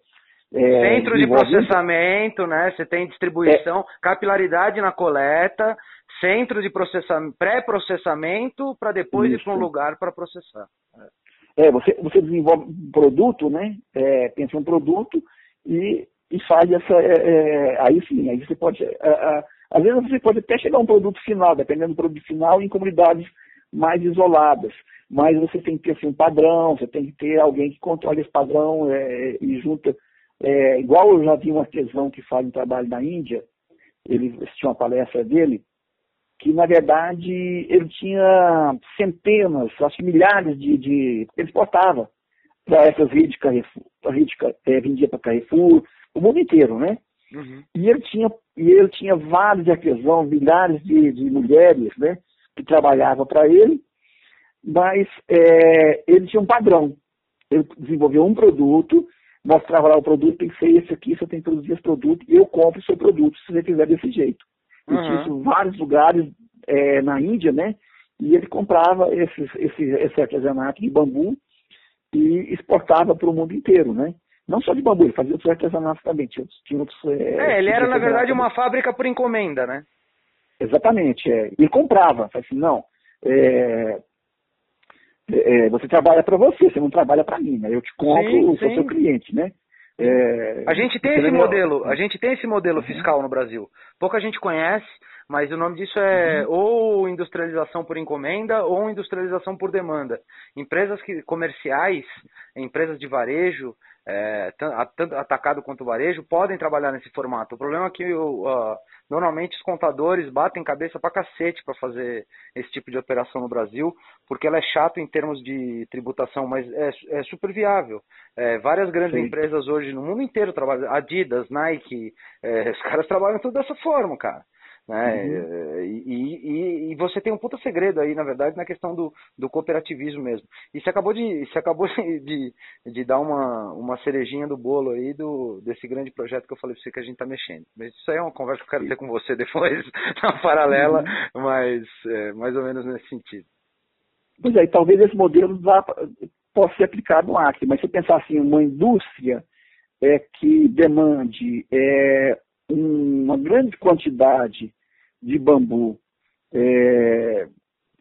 é, Centro de processamento, né? Você tem distribuição, é, capilaridade na coleta, centro de processamento, pré-processamento para depois isso. ir para um lugar para processar. É, você, você desenvolve um produto, né? É, pensa um produto e, e faz essa. É, é aí sim, aí você pode. às vezes você pode até chegar a um produto final, dependendo do produto final, em comunidades mais isoladas. Mas você tem que ter assim, um padrão, você tem que ter alguém que controle esse padrão é, e junta. É, igual eu já vi um artesão que faz um trabalho na Índia, ele tinha uma palestra dele, que na verdade ele tinha centenas, acho que milhares de. de ele exportava para essas redes Carrefour, rede, é, vendia para Carrefour, o mundo inteiro, né? Uhum. E ele tinha, e ele tinha vários artesãos, milhares de, de mulheres, né? que trabalhava para ele, mas é, ele tinha um padrão. Ele desenvolveu um produto, mostrava lá o produto, tem que ser esse aqui, você tem que produzir esse produto, e eu compro o seu produto se você fizer desse jeito. Uhum. Eu tinha isso em vários lugares é, na Índia, né? E ele comprava esse, esse, esse artesanato de bambu e exportava para o mundo inteiro, né? Não só de bambu, ele fazia outros artesanatos também. Tinha, tinha outros, é, é, ele era, na verdade, uma fábrica por encomenda, né? Exatamente, é. E comprava. Assim, não, é, é, você trabalha para você, você não trabalha para mim, né? Eu te compro, sim, sou seu cliente, né? É, a gente tem esse modelo, a gente tem esse modelo uhum. fiscal no Brasil. Pouca gente conhece, mas o nome disso é uhum. ou industrialização por encomenda ou industrialização por demanda. Empresas que, comerciais, empresas de varejo, é, tanto atacado quanto varejo, podem trabalhar nesse formato. O problema é que uh, normalmente os contadores batem cabeça pra cacete para fazer esse tipo de operação no Brasil, porque ela é chato em termos de tributação, mas é, é super viável. É, várias grandes Sim. empresas hoje no mundo inteiro trabalham, Adidas, Nike, é, os caras trabalham tudo dessa forma, cara. Né? Uhum. E, e, e, você tem um puta segredo aí, na verdade, na questão do, do cooperativismo mesmo. E você acabou de, você acabou de, de dar uma, uma cerejinha do bolo aí do, desse grande projeto que eu falei pra você que a gente tá mexendo. Mas isso aí é uma conversa que eu quero ter com você depois, na paralela, uhum. mas é, mais ou menos nesse sentido. Pois é, talvez esse modelo vá, possa ser aplicado no Acre, mas se pensar assim, uma indústria é, que demande é, uma grande quantidade de bambu é,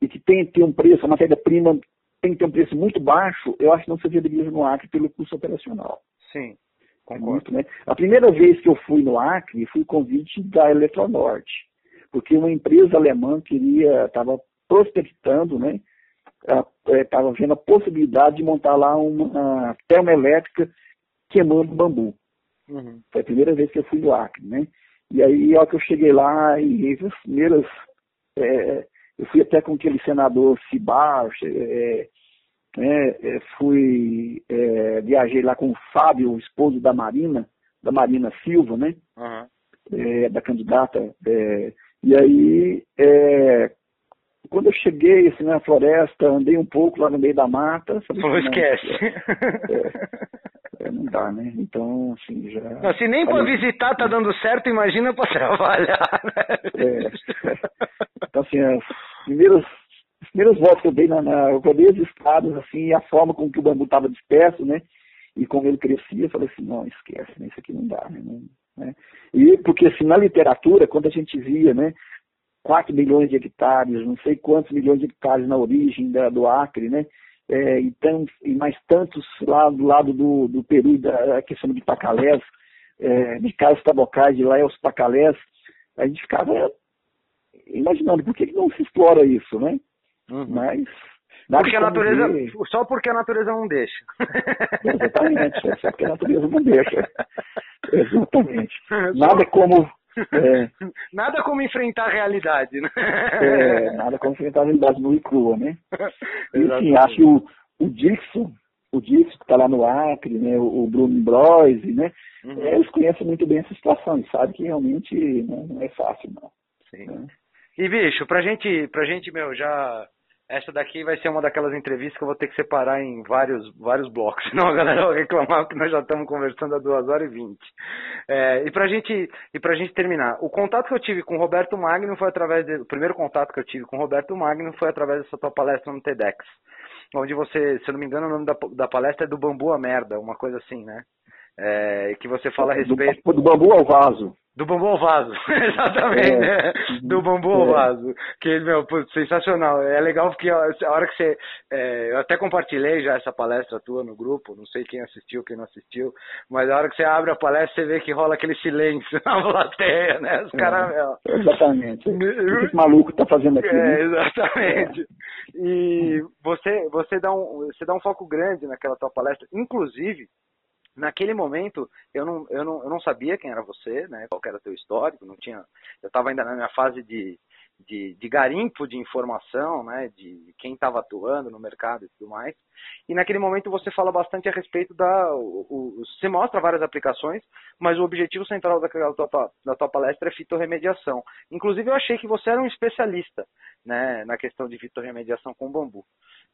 e que tem que ter um preço, a matéria-prima tem que ter um preço muito baixo, eu acho que não se viabiliza no Acre pelo custo operacional. Sim, concordo. Né? A primeira vez que eu fui no Acre, fui convite da Eletronorte, porque uma empresa alemã queria, estava prospectando, né? Estava é, vendo a possibilidade de montar lá uma termoelétrica queimando bambu. Uhum. Foi a primeira vez que eu fui no Acre, né? E aí, ó, que eu cheguei lá, e as primeiras. É, eu fui até com aquele senador Cibar, é, né, é, fui. É, viajei lá com o Fábio, o esposo da Marina, da Marina Silva, né? Uhum. da candidata. É, e aí, quando eu cheguei assim, na floresta, andei um pouco lá no meio da mata. Falei, Não, esquece. É, não dá, né? Então, assim, já. Não, se nem para visitar tá dando certo, imagina para trabalhar, né? É. Então, assim, as primeiras, as primeiras voltas que eu dei na, na eu rodei as estradas, assim, a forma com que o bambu estava disperso, né? E como ele crescia, eu falei assim, não, esquece, né? Isso aqui não dá, né? Né? E porque, assim, na literatura, quando a gente via, né? 4 milhões de hectares, não sei quantos milhões de hectares na origem da, do Acre, né? é, e, tam, e, mais tantos lá do lado do, do Peru, da chama de Pacalés, é, de Carlos Tabocais, de Laels Pacalés, a gente ficava imaginando por que, não se explora isso, né? Uhum. Mas porque a natureza, só porque a natureza não deixa. Exatamente, é só porque a natureza não deixa. Exatamente. Nada como é. Nada como enfrentar a realidade, né? É, nada como enfrentar a realidade nua e crua, né? Enfim, acho que o, o Dixon, o Dixon que está lá no Acre, né, o, o Bruno Broise, né? Uhum. Eles conhecem muito bem essa situação e sabem que realmente não, não é fácil, não. Sim. Né? E, bicho, pra gente, pra gente, meu, já essa daqui vai ser uma daquelas entrevistas que eu vou ter que separar em vários, vários blocos, senão a galera vai reclamar que nós já estamos conversando há 2 horas e 20. É, e para gente, pra gente terminar, o contato que eu tive com o Roberto Magno foi através, de, o primeiro contato que eu tive com o Roberto Magno foi através dessa tua palestra no TEDx, onde você, se eu não me engano, o nome da, da palestra é do bambu a merda, uma coisa assim, né? É, que você fala a respeito... Do, do bambu ao vaso. Do bambu ao vaso, exatamente, é. né? Do bambu ao é. vaso. Que, meu, putz, sensacional. É legal porque a hora que você. É, eu até compartilhei já essa palestra tua no grupo, não sei quem assistiu, quem não assistiu, mas a hora que você abre a palestra, você vê que rola aquele silêncio na plateia, né? Os é, caras, Exatamente. O que esse maluco tá fazendo aqui? É, né? exatamente. E você, você, dá um, você dá um foco grande naquela tua palestra, inclusive Naquele momento, eu não, eu, não, eu não sabia quem era você, né, qual era o teu histórico, não tinha, eu estava ainda na minha fase de, de, de, garimpo de informação, né, de quem estava atuando no mercado e tudo mais. E naquele momento você fala bastante a respeito da, o, o, você mostra várias aplicações, mas o objetivo central daquela tua, da tua palestra é fitorremediação. Inclusive eu achei que você era um especialista, né, na questão de fitorremediação com bambu.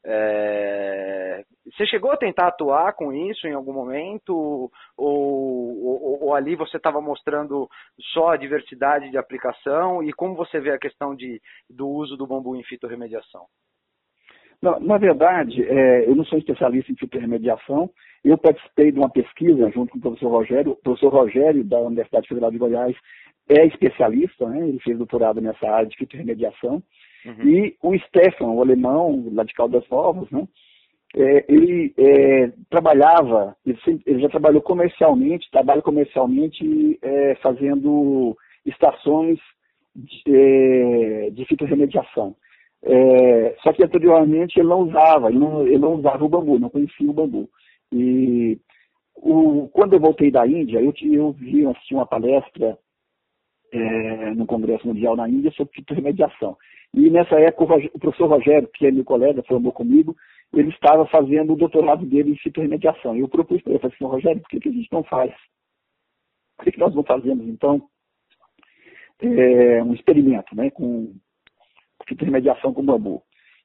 É... Você chegou a tentar atuar com isso em algum momento? Ou, ou, ou ali você estava mostrando só a diversidade de aplicação? E como você vê a questão de, do uso do bambu em fitorremediação? Não, na verdade, é, eu não sou especialista em fitorremediação. Eu participei de uma pesquisa junto com o professor Rogério. O professor Rogério, da Universidade Federal de Goiás, é especialista, né? ele fez doutorado nessa área de fitorremediação. Uhum. E o Stefan, o alemão, lá de Caldas Novas, né? É, ele é, trabalhava, ele, sempre, ele, já trabalhou comercialmente, trabalha comercialmente é, fazendo estações de, é, de fitorremediação. É, só que anteriormente ele não usava, ele não, ele não, usava o bambu, não conhecia o bambu. E o, quando eu voltei da Índia, eu, eu vi assisti uma palestra é, no Congresso Mundial na Índia sobre fitorremediação. E nessa época o, professor Rogério, que é meu colega, formou comigo, ele estava fazendo o doutorado dele em fitorremediação. E eu propus para ele, falei assim, Rogério, por que, que a gente não faz? Por que, que nós não fazemos, então, é, um experimento né, com fitorremediação com bambu?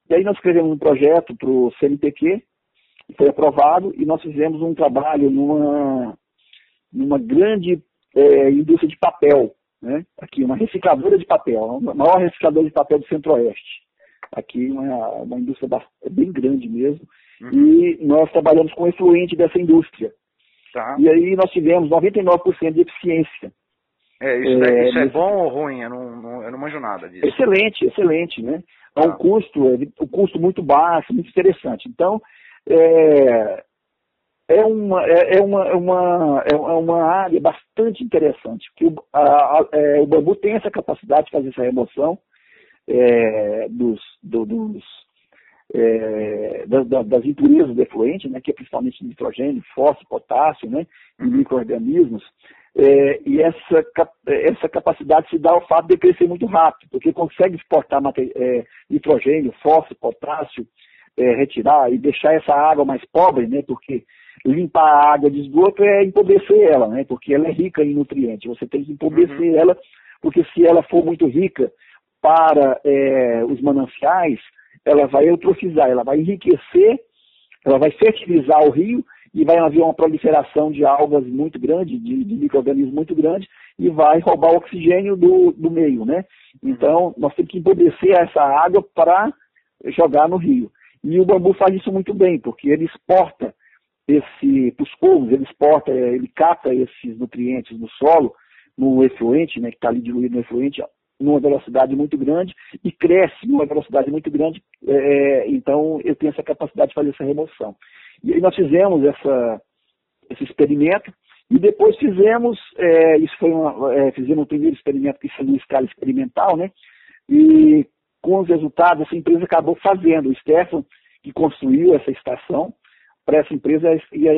E aí nós escrevemos um projeto para o CNPq, foi aprovado, e nós fizemos um trabalho numa, numa grande é, indústria de papel, né? aqui uma recicladora de papel, a maior recicladora de papel do Centro-Oeste. Aqui uma, uma indústria bem grande mesmo, uhum. e nós trabalhamos com o efluente dessa indústria. Tá. E aí nós tivemos 99% de eficiência. É, isso é, isso é bom ou ruim? Eu não, não, eu não manjo nada disso. Excelente, excelente, né? É um tá. custo, é, um custo muito baixo, muito interessante. Então, é, é uma, é, é, uma, é, uma, é uma área bastante interessante, porque o, a, a, é, o bambu tem essa capacidade de fazer essa remoção é, dos, do, dos, é, das, das, impurezas do efluente, né, que é principalmente nitrogênio, fósforo, potássio, né, e uhum. micro-organismos, é, e essa, essa capacidade se dá ao fato de crescer muito rápido, porque consegue exportar é, nitrogênio, fósforo, potássio, é, retirar e deixar essa água mais pobre, né? Porque limpar a água de esgoto é empobrecer ela, né? Porque ela é rica em nutrientes. Você tem que empobrecer uhum. ela, porque se ela for muito rica para é, os mananciais, ela vai eutrofizar, ela vai enriquecer, ela vai fertilizar o rio e vai haver uma proliferação de algas muito grande, de, de micro-organismos muito grande, e vai roubar o oxigênio do, do meio, né? Então, nós temos que empobrecer essa água para jogar no rio. E o bambu faz isso muito bem, porque ele exporta esse, para os povos, ele exporta, ele cata esses nutrientes no solo, no efluente, né, que está ali diluído no efluente, numa velocidade muito grande e cresce numa velocidade muito grande, é, então eu tenho essa capacidade de fazer essa remoção. E aí nós fizemos essa, esse experimento e depois fizemos, é, isso foi uma, é, fizemos o primeiro experimento que foi em escala experimental, né? E com os resultados, essa empresa acabou fazendo. O Stefan, que construiu essa estação, para essa empresa, e a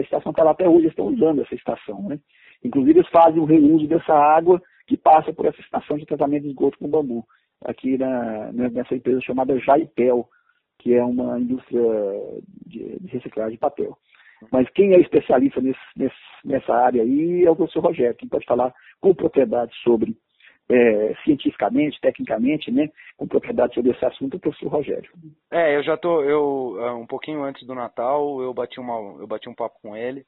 estação está lá até hoje, estão usando essa estação. Né? Inclusive, eles fazem o reuso dessa água que passa por essa estação de tratamento de esgoto com bambu, aqui na, nessa empresa chamada Jaipel, que é uma indústria de, de reciclagem de papel. Mas quem é especialista nesse, nesse, nessa área aí é o professor Rogério, que pode falar com propriedade sobre é, cientificamente, tecnicamente, né, com propriedade sobre esse assunto, o professor Rogério. É, eu já tô, eu é, um pouquinho antes do Natal, eu bati uma, eu bati um papo com ele.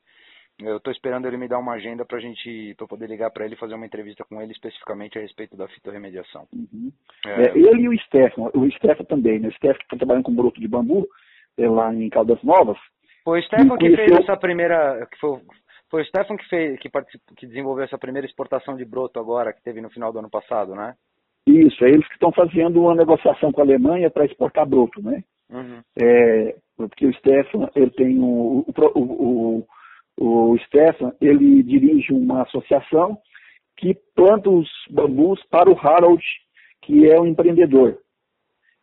Eu estou esperando ele me dar uma agenda para gente, para poder ligar para ele e fazer uma entrevista com ele especificamente a respeito da fitorremediação. Uhum. É... É, ele e o Stefan, o Stefan também, né? O Stefan que está trabalhando com broto de bambu é, lá em Caldas Novas. Foi o Stefan que conheceu... fez essa primeira, que foi, foi o Stefan que, fez, que, que desenvolveu essa primeira exportação de broto agora, que teve no final do ano passado, né? Isso, é eles que estão fazendo uma negociação com a Alemanha para exportar broto, né? Uhum. É, porque o Stefan, ele tem um, o, o, o, o Stefan, ele dirige uma associação que planta os bambus para o Harold, que é um empreendedor.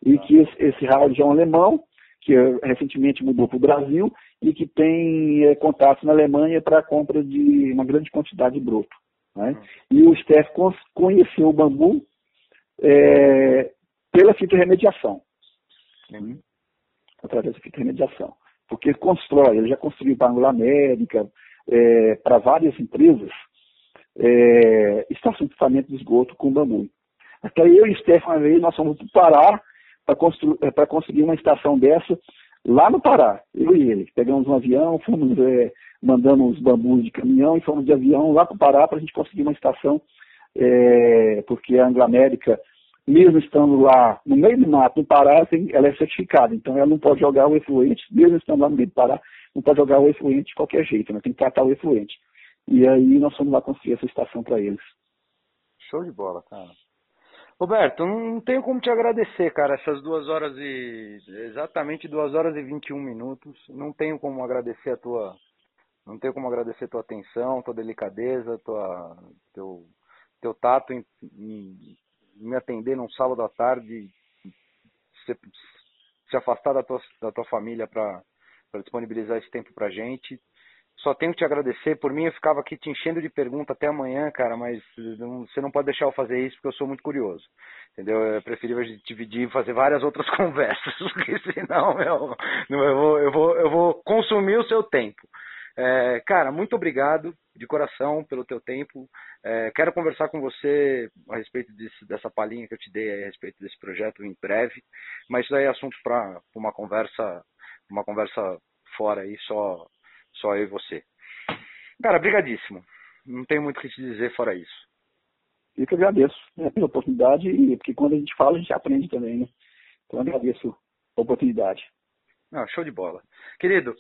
E que esse, Harold é um alemão, que recentemente mudou para o Brasil e que tem é, contatos na Alemanha para a compra de uma grande quantidade de broto. Né? E o Steph conheceu o bambu é, pela fitorremediação. Né? Através da fitorremediação. Porque ele constrói, ele já construiu para a Anglo América, é, para várias empresas, é, estação de tratamento de esgoto com bambu. Até eu e o vez, nós fomos parar para conseguir uma estação dessa lá no Pará, eu e ele. Pegamos um avião, fomos é, mandando bambus de caminhão e fomos de avião lá para o Pará para a gente conseguir uma estação, é, porque a Anglo América mesmo estando lá no meio do mato, no Pará, ela é certificada. Então ela não pode jogar o efluente, mesmo estando lá no meio do Pará, não pode jogar o efluente de qualquer jeito, né? tem que tratar o efluente. E aí nós fomos lá construir essa estação para eles. Show de bola, cara. Roberto, não tenho como te agradecer, cara, essas duas horas e. exatamente duas horas e 21 minutos. Não tenho como agradecer a tua. Não tenho como agradecer tua atenção, tua delicadeza, tua, teu, teu tato em, em me atender num sábado à tarde, se, se afastar da tua, da tua família para disponibilizar esse tempo pra gente. Só tenho que te agradecer. Por mim, eu ficava aqui te enchendo de pergunta até amanhã, cara, mas não, você não pode deixar eu fazer isso porque eu sou muito curioso. Entendeu? É preferível a gente dividir e fazer várias outras conversas, porque senão eu, vou, eu, vou, eu vou consumir o seu tempo. É, cara, muito obrigado de coração pelo teu tempo. É, quero conversar com você a respeito desse, dessa palhinha que eu te dei a respeito desse projeto em breve, mas isso aí é assunto para uma conversa, uma conversa fora aí, só só eu e você. Cara, brigadíssimo. Não tenho muito o que te dizer fora isso. Eu que agradeço né, a oportunidade, porque quando a gente fala, a gente aprende também, né? Então agradeço a oportunidade. Ah, show de bola. Querido,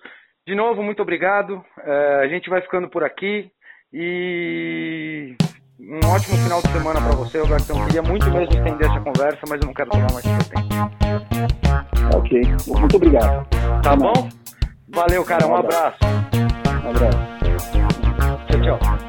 de novo, muito obrigado. É, a gente vai ficando por aqui e um ótimo final de semana para você, Robertão. Queria muito mesmo estender essa conversa, mas eu não quero tomar mais seu tempo. Ok, muito obrigado. Tá bom? Valeu, cara. Um abraço. Um abraço. Tchau, tchau.